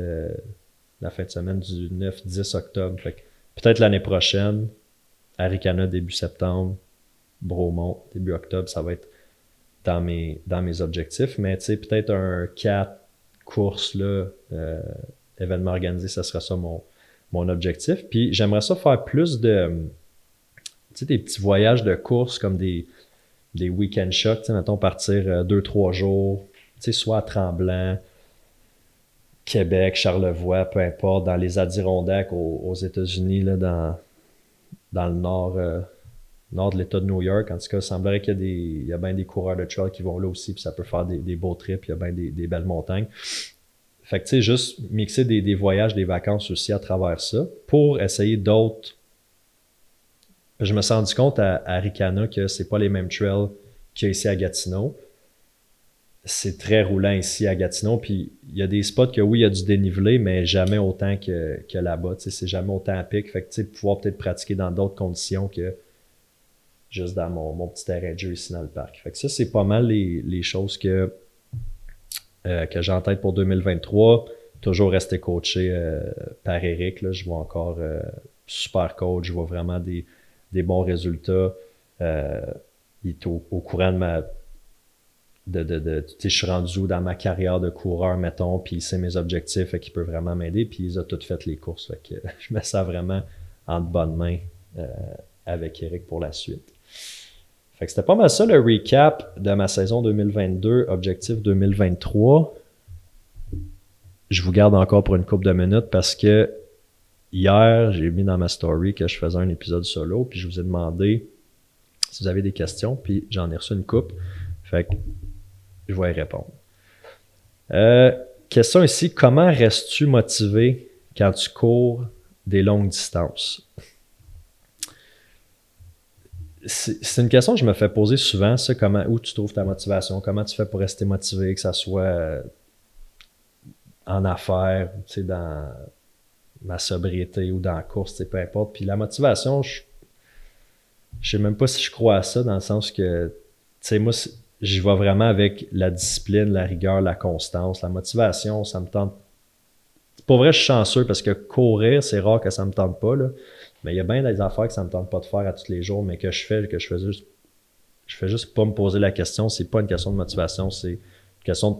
la fin de semaine du 9-10 octobre. Fait que peut-être l'année prochaine, Arikana début septembre, Bromont début octobre, ça va être dans mes, dans mes objectifs. Mais tu sais, peut-être un 4 courses là, euh, événement organisé, ça sera ça mon, mon objectif. Puis j'aimerais ça faire plus de, tu sais, des petits voyages de course comme des, des week-end shocks, tu sais, mettons partir 2-3 euh, jours, soit à Tremblant, Québec, Charlevoix, peu importe, dans les Adirondacks aux, États-Unis, là, dans, dans le nord, euh, nord de l'État de New York. En tout cas, il semblerait qu'il y a, des, bien des coureurs de trail qui vont là aussi, puis ça peut faire des, beaux trips, il y a bien des, belles montagnes. Fait que, tu sais, juste mixer des, voyages, des vacances aussi à travers ça pour essayer d'autres. Je me suis rendu compte à, Ricana que c'est pas les mêmes trails qu'il à Gatineau. C'est très roulant ici à Gatineau. Puis il y a des spots que oui, il y a du dénivelé, mais jamais autant que, que là-bas. C'est jamais autant à pic. Fait que, tu sais, pouvoir peut-être pratiquer dans d'autres conditions que juste dans mon, petit terrain de jeu ici dans le parc. Fait que ça, c'est pas mal les, les choses que euh, que j'ai en tête pour 2023. Toujours rester coaché euh, par Eric. Là, je vois encore euh, super coach. Je vois vraiment des, bons résultats. il est au, courant de ma. De, de, de je suis rendu dans ma carrière de coureur, mettons, puis il sait mes objectifs, et qu'il peut vraiment m'aider, puis il a tout fait les courses. Fait que je me sens vraiment en de bonnes mains avec Eric pour la suite. Fait que c'était pas mal ça le recap de ma saison 2022, objectif 2023. Je vous garde encore pour une couple de minutes parce que hier, j'ai mis dans ma story que je faisais un épisode solo, puis je vous ai demandé si vous avez des questions, puis j'en ai reçu une coupe. Fait que je vais y répondre. Euh, question ici, comment restes-tu motivé quand tu cours des longues distances? c'est une question que je me fais poser souvent, ça, comment, où tu trouves ta motivation, comment tu fais pour rester motivé, que ça soit en affaires, tu sais, dans ma sobriété ou dans la course, peu importe. Puis la motivation, je, je sais même pas si je crois à ça, dans le sens que, tu sais, moi, j'y vais vraiment avec la discipline, la rigueur, la constance, la motivation, ça me tente. Pour vrai, je suis chanceux parce que courir, c'est rare que ça me tente pas, là. Mais il y a bien des affaires que ça me tente pas de faire à tous les jours, mais que je fais, que je fais juste. Je fais juste pas me poser la question. C'est pas une question de motivation, c'est une question de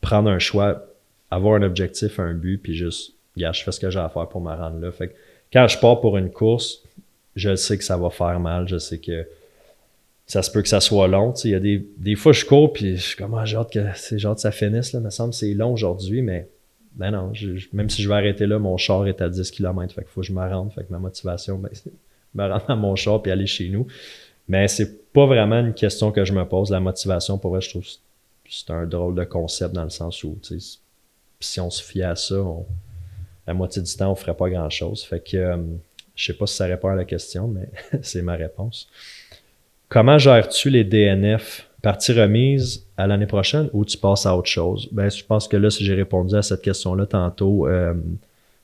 prendre un choix, avoir un objectif, un but, puis juste, gars, je fais ce que j'ai à faire pour me rendre là. Fait que quand je pars pour une course, je sais que ça va faire mal, je sais que ça se peut que ça soit long. Il y a des, des fois, je cours, puis je suis comme, ah, j'ai que, c'est genre que ça finisse, là. Il me semble que c'est long aujourd'hui, mais ben non, même si je vais arrêter là, mon char est à 10 km. Fait qu'il faut que je me rende. Fait que ma motivation, ben, c'est me rendre à mon char puis aller chez nous. Mais c'est pas vraiment une question que je me pose. La motivation, pour vrai, je trouve que c'est un drôle de concept dans le sens où, si on se fiait à ça, la moitié du temps, on ferait pas grand chose. Fait que euh, Je sais pas si ça répond à la question, mais c'est ma réponse. Comment gères-tu les DNF? Partie remise à l'année prochaine ou tu passes à autre chose? Ben, je pense que là, si j'ai répondu à cette question-là tantôt, euh,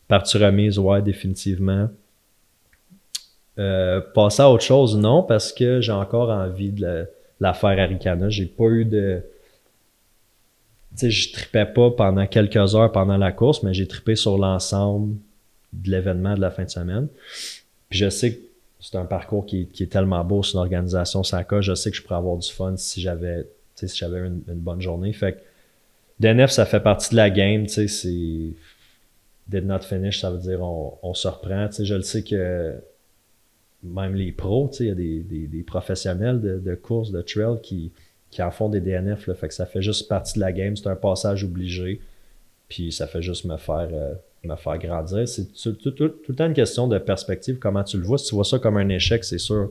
partie remise, ouais, définitivement. Euh, passer à autre chose, non, parce que j'ai encore envie de la, faire à Ricana. J'ai pas eu de. Tu sais, je tripais pas pendant quelques heures pendant la course, mais j'ai trippé sur l'ensemble de l'événement de la fin de semaine. Puis je sais que c'est un parcours qui, est tellement beau, c'est une organisation SACA. Je sais que je pourrais avoir du fun si j'avais si j'avais une, bonne journée. Fait que DNF, ça fait partie de la game. C'est did not finish, ça veut dire on, on se reprend. Je le sais que même les pros, il y a des, des, professionnels de, de, course, de trail qui, qui en font des DNF. Là, fait que ça fait juste partie de la game. C'est un passage obligé. Puis ça fait juste me faire, euh, me faire grandir. C'est tout, le temps une question de perspective, comment tu le vois. Si tu vois ça comme un échec, c'est sûr,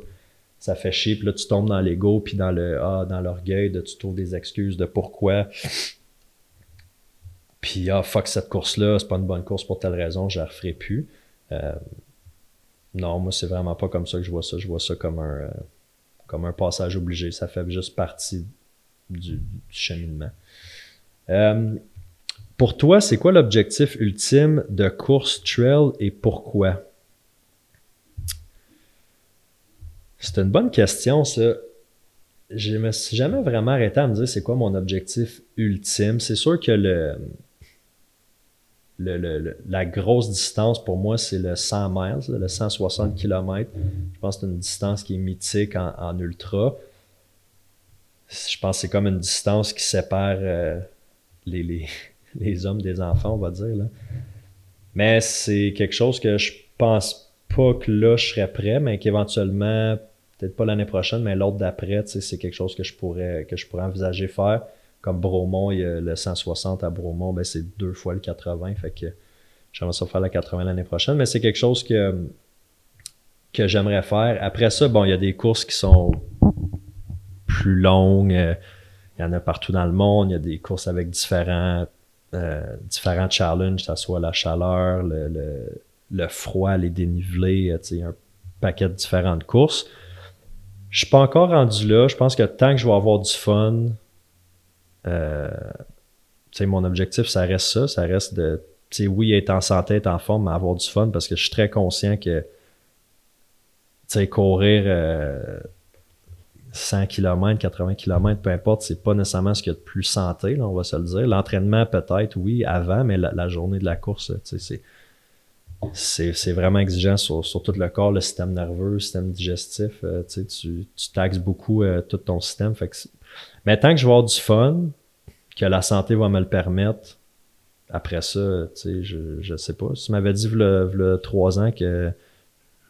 ça fait chier. Puis là, tu tombes dans l'ego, puis dans le ah, dans l'orgueil, de tu trouves des excuses de pourquoi. Puis ah, fuck cette course-là, c'est pas une bonne course pour telle raison, je la referai plus. Euh, non, moi, c'est vraiment pas comme ça que je vois ça. Je vois ça comme un, euh, comme un passage obligé. Ça fait juste partie du, cheminement. Euh, pour toi, c'est quoi l'objectif ultime de course trail et pourquoi? C'est une bonne question, ça. Je me suis jamais vraiment arrêté à me dire c'est quoi mon objectif ultime. C'est sûr que le, la grosse distance pour moi, c'est le 100 miles, le 160 km. Je pense que c'est une distance qui est mythique en, ultra. Je pense que c'est comme une distance qui sépare euh, les, les, hommes des enfants, on va dire. Là. Mais c'est quelque chose que je pense pas que là, je serais prêt, mais qu'éventuellement, peut-être pas l'année prochaine, mais l'autre d'après, c'est quelque chose que je pourrais, que je envisager faire comme Bromont, il y a le 160 à Bromont, ben c'est deux fois le 80. Fait que j'aimerais ça faire la 80 l'année prochaine. Mais c'est quelque chose que, que j'aimerais faire. Après ça, bon, il y a des courses qui sont plus longues. Il y en a partout dans le monde. Il y a des courses avec différents, euh, différents challenges, que ce soit la chaleur, le, le, froid, les dénivelés. A un paquet de différentes courses. Je suis pas encore rendu là. Je pense que tant que je vais avoir du fun, euh, mon objectif, ça reste ça. Ça reste de, oui, être en santé, être en forme, mais avoir du fun parce que je suis très conscient que, courir 100 km, 80 km, peu importe, c'est pas nécessairement ce qu'il y a de plus santé, on va se le dire. L'entraînement, peut-être, oui, avant, mais la, journée de la course, c'est c'est vraiment exigeant sur, tout le corps, le système nerveux, le système digestif. Euh, tu, tu, taxes beaucoup euh, tout ton système. Fait que mais tant que je vais avoir du fun, que la santé va me le permettre, après ça, je, je sais pas. Tu m'avais dit, le trois ans que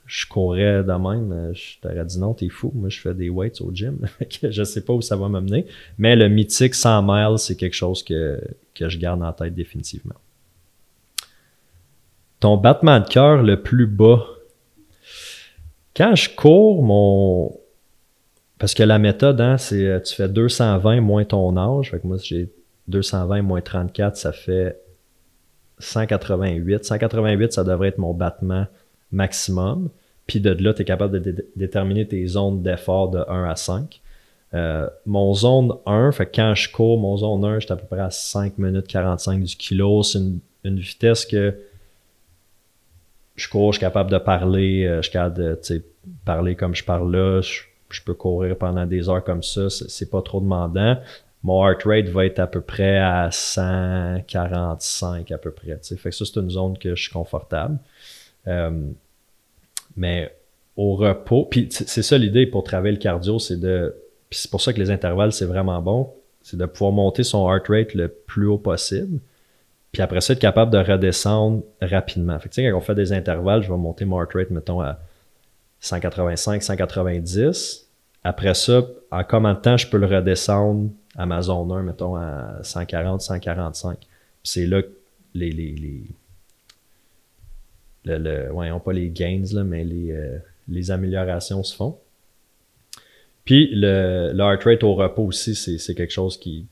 je courais de même, je t'aurais dit non, t'es fou. Moi, je fais des weights au gym. je sais pas où ça va m'amener. Mais le mythique 100 miles, c'est quelque chose que, que je garde en tête définitivement. Ton battement de cœur le plus bas. Quand je cours, mon, parce que la méthode, hein, c'est euh, tu fais 220 moins ton âge. Fait que moi, j'ai 220 moins 34, ça fait 188. 188, ça devrait être mon battement maximum. Puis de là, tu es capable de déterminer tes zones d'effort de 1 à 5. Euh, mon zone 1, fait quand je cours, mon zone 1, j'étais à peu près à 5 minutes 45 du kilo. C'est une, vitesse que je cours, je suis capable de parler, euh, je suis capable de parler comme je parle là je peux courir pendant des heures comme ça, c'est pas trop demandant. Mon heart rate va être à peu près à 145 à peu près. Fait que ça, c'est une zone que je suis confortable. Euh, mais au repos, puis c'est ça l'idée pour travailler le cardio, c'est de. Puis c'est pour ça que les intervalles, c'est vraiment bon. C'est de pouvoir monter son heart rate le plus haut possible. Puis après ça, être capable de redescendre rapidement. Fait que, quand on fait des intervalles, je vais monter mon heart rate, mettons, à 185, 190. Après ça, en combien de temps je peux le redescendre à ma zone 1, mettons à 140, 145. c'est là que les, les, les le, le, ouais, pas les gains, là, mais les, euh, les améliorations se font. Puis le, le heart rate au repos aussi, c'est quelque chose qui,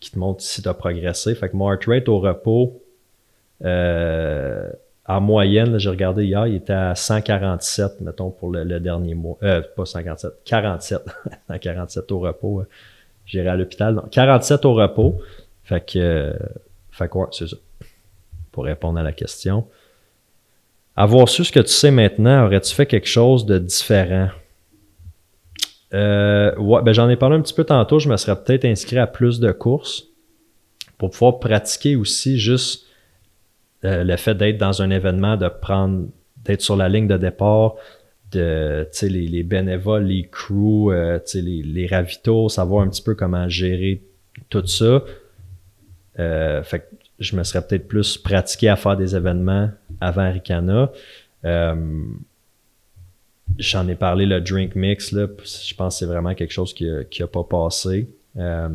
qui te montre si tu as progressé. Fait que mon heart rate au repos, euh, en moyenne, j'ai regardé hier, il était à 147, mettons, pour le, dernier mois. Euh, pas 147, 47. 147 au repos. Euh, j'irai à l'hôpital. 47 au repos. Fait que, euh, fait quoi, c'est ça. Pour répondre à la question. Avoir su ce que tu sais maintenant, aurais-tu fait quelque chose de différent? Euh, ouais, ben j'en ai parlé un petit peu tantôt. Je me serais peut-être inscrit à plus de courses pour pouvoir pratiquer aussi juste euh, le fait d'être dans un événement, de prendre, d'être sur la ligne de départ, de les, les bénévoles, les crews, euh, les, les ravitaux, savoir un petit peu comment gérer tout ça. Fait que je me serais peut-être plus pratiqué à faire des événements avant Ricana. Euh, J'en ai parlé, le drink mix, là, je pense que c'est vraiment quelque chose qui n'a pas passé. Euh,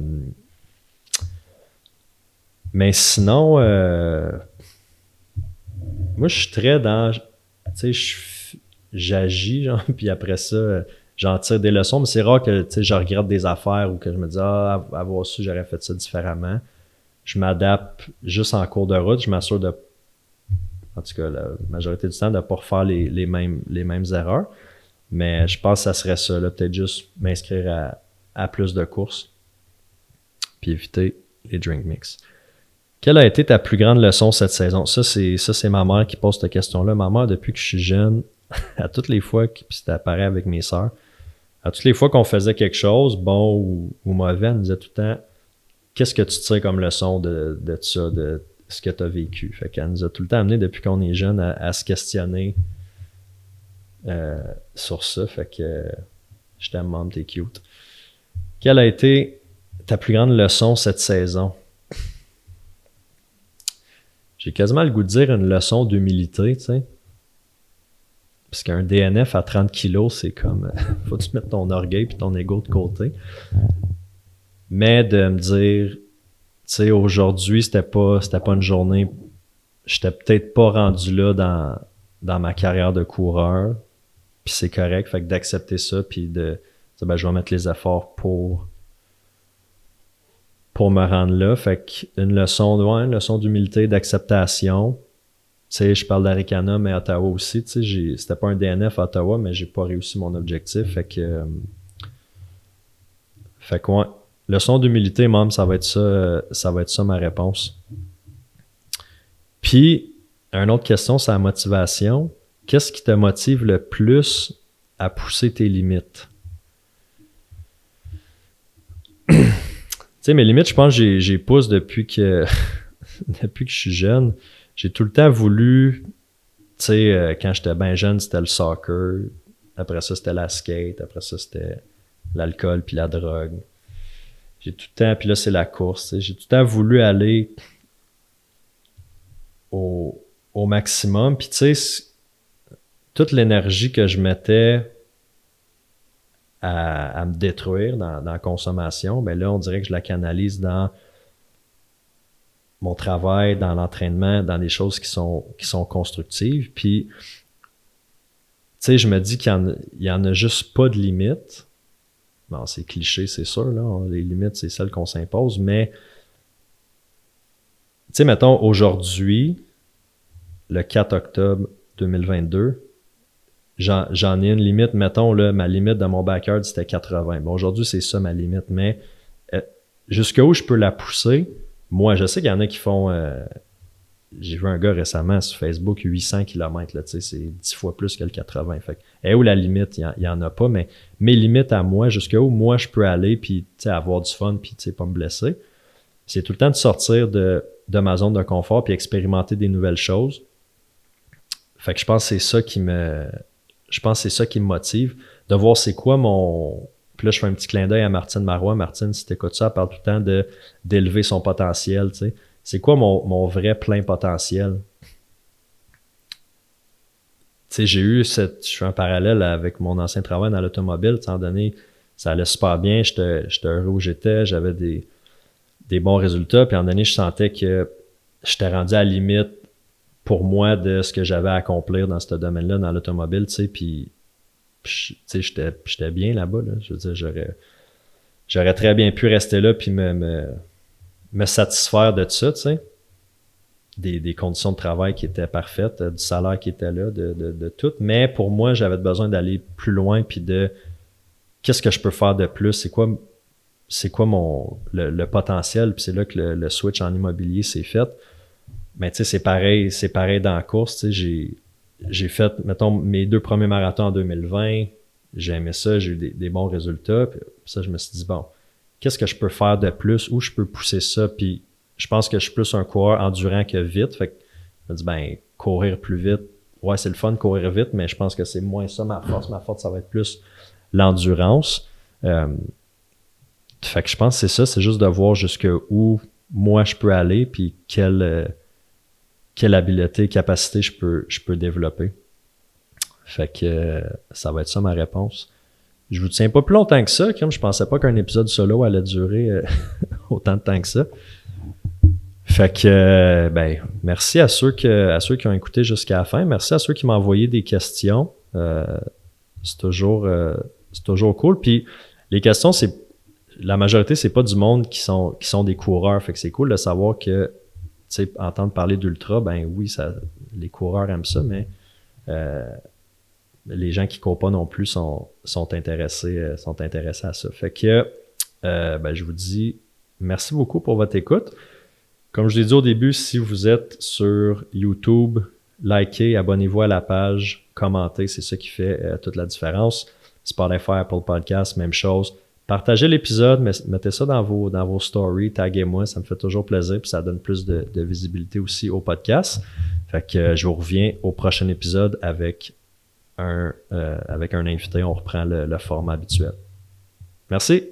mais sinon, euh, moi, je suis très dans. Tu sais, j'agis, puis après ça, j'en tire des leçons, mais c'est rare que je regrette des affaires ou que je me dis, ah, avoir su, j'aurais fait ça différemment. Je m'adapte juste en cours de route, je m'assure de. En tout cas, la majorité du temps, de ne pas refaire les, les, mêmes, les mêmes erreurs. Mais je pense que ça serait ça, peut-être juste m'inscrire à, à plus de courses, puis éviter les drink mix. Quelle a été ta plus grande leçon cette saison? Ça, c'est, ça, c'est ma mère qui pose cette question-là. Ma mère, depuis que je suis jeune, à toutes les fois, puis c'était pareil avec mes sœurs, à toutes les fois qu'on faisait quelque chose, bon ou, mauvais, elle nous disait tout le temps Qu'est-ce que tu tires comme leçon de, de ça, de ce que tu as vécu? Fait qu'elle nous a tout le temps amené depuis qu'on est jeune à, se questionner euh, sur ça. Fait que je t'aime, t'es cute. Quelle a été ta plus grande leçon cette saison? j'ai quasiment le goût de dire une leçon d'humilité, tu sais. Parce qu'un DNF à 30 kilos, c'est comme. faut tu mettre ton orgueil puis ton ego de côté. Mais de me dire, sais, aujourd'hui, c'était pas, c'était pas une journée. J'étais peut-être pas rendu là dans, dans ma carrière de coureur. Puis c'est correct. Fait que d'accepter ça, puis de. Ben, je vais mettre les efforts pour pour me rendre là. Fait qu'une leçon, ouais, une leçon d'humilité, d'acceptation. Tu sais, je parle d'Aricana, mais Ottawa aussi. Tu sais, c'était pas un DNF à Ottawa, mais j'ai pas réussi mon objectif. Fait que. Euh, fait que, ouais. Leçon d'humilité, même, ça va être ça, ça va être ça ma réponse. Puis, une autre question, c'est la motivation. Qu'est-ce qui te motive le plus à pousser tes limites? sais, mes limites, je pense que j'ai pousse depuis que depuis que je suis jeune. J'ai tout le temps voulu, tu sais, euh, quand j'étais bien jeune, c'était le soccer. Après ça, c'était la skate. Après ça, c'était l'alcool puis la drogue. J'ai tout le temps, puis là, c'est la course. J'ai tout le temps voulu aller au, au maximum. Puis tu sais, toute l'énergie que je mettais à, me détruire dans, la consommation, ben là, on dirait que je la canalise dans mon travail, dans l'entraînement, dans des choses qui sont, qui sont constructives. Puis, tu sais, je me dis qu'il n'y en, a juste pas de limite. Bon, c'est cliché, c'est sûr. Les limites, c'est celles qu'on s'impose, mais, tu sais, mettons, aujourd'hui, le 4 octobre 2022, j'en ai une limite, mettons, ma limite de mon backyard, c'était 80. Bon, aujourd'hui, c'est ça ma limite, mais euh, jusqu'où je peux la pousser, moi, je sais qu'il y en a qui font. Euh, j'ai vu un gars récemment sur Facebook, 800 km, là, c'est 10 fois plus que le 80. Fait et où la limite, il n'y en, a pas, mais mes limites à moi, jusqu'où moi je peux aller, puis avoir du fun, puis pas me blesser, c'est tout le temps de sortir de, de ma zone de confort, puis expérimenter des nouvelles choses. Fait que je pense que c'est ça qui me je pense c'est ça qui me motive, de voir c'est quoi mon. Puis là, je fais un petit clin d'œil à Martine Marois. Martine, si tu écoutes ça, elle parle tout le temps d'élever son potentiel. Tu sais. C'est quoi mon, vrai plein potentiel? J'ai eu cette. Je fais un parallèle avec mon ancien travail dans l'automobile. Étant donné, ça allait super bien. J'étais, heureux où j'étais. J'avais des, des bons résultats. Puis à un donné, je sentais que j'étais rendu à la limite pour moi de ce que j'avais à accomplir dans ce domaine-là, dans l'automobile, tu sais, puis, tu sais, j'étais bien là-bas, là. Je veux dire, j'aurais, j'aurais très bien pu rester là puis me, me, me satisfaire de ça, tu sais. des, conditions de travail qui étaient parfaites, du salaire qui était là, de, de, tout. Mais pour moi, j'avais besoin d'aller plus loin puis de qu'est-ce que je peux faire de plus? C'est quoi c'est quoi mon le, potentiel? Puis c'est là que le, switch en immobilier s'est fait. Mais tu sais, c'est pareil, c'est pareil dans la course. Tu sais, j'ai, j'ai fait, mettons, mes deux premiers marathons en 2020. J'ai aimé ça, j'ai eu des, bons résultats. Puis ça, je me suis dit, bon, qu'est-ce que je peux faire de plus? Où je peux pousser ça? Puis je pense que je suis plus un coureur endurant que vite. Fait que je me dis, ben, courir plus vite. Ouais, c'est le fun de courir vite, mais je pense que c'est moins ça ma force. Ma force, ça va être plus l'endurance. Euh, fait que je pense que c'est ça, c'est juste de voir jusqu'où moi je peux aller, puis quelle, euh, quelle habileté, capacité je peux, je peux développer. Fait que euh, ça va être ça ma réponse. Je vous tiens pas plus longtemps que ça, comme je pensais pas qu'un épisode solo allait durer autant de temps que ça. Fait que, ben, merci à ceux, que, à ceux qui ont écouté jusqu'à la fin. Merci à ceux qui m'ont envoyé des questions. c'est toujours, c'est toujours cool. Puis les questions, c'est la majorité, c'est pas du monde qui sont, qui sont des coureurs. Fait que c'est cool de savoir que, tu sais, entendre parler d'ultra, ben oui, ça, les coureurs aiment ça, mais euh, les gens qui courent pas non plus sont, sont, intéressés, euh, sont intéressés à ça. Fait que, euh, ben, je vous dis merci beaucoup pour votre écoute. Comme je l'ai dit au début, si vous êtes sur YouTube, likez, abonnez-vous à la page, commentez, c'est ça qui fait toute la différence. Spotify, Apple Podcast, même chose. Partagez l'épisode, mettez ça dans vos, stories, taguez-moi, ça me fait toujours plaisir, puis ça donne plus de, visibilité aussi au podcast. Fait que euh, je vous reviens au prochain épisode avec un, euh, avec un invité, on reprend le, le format habituel. Merci.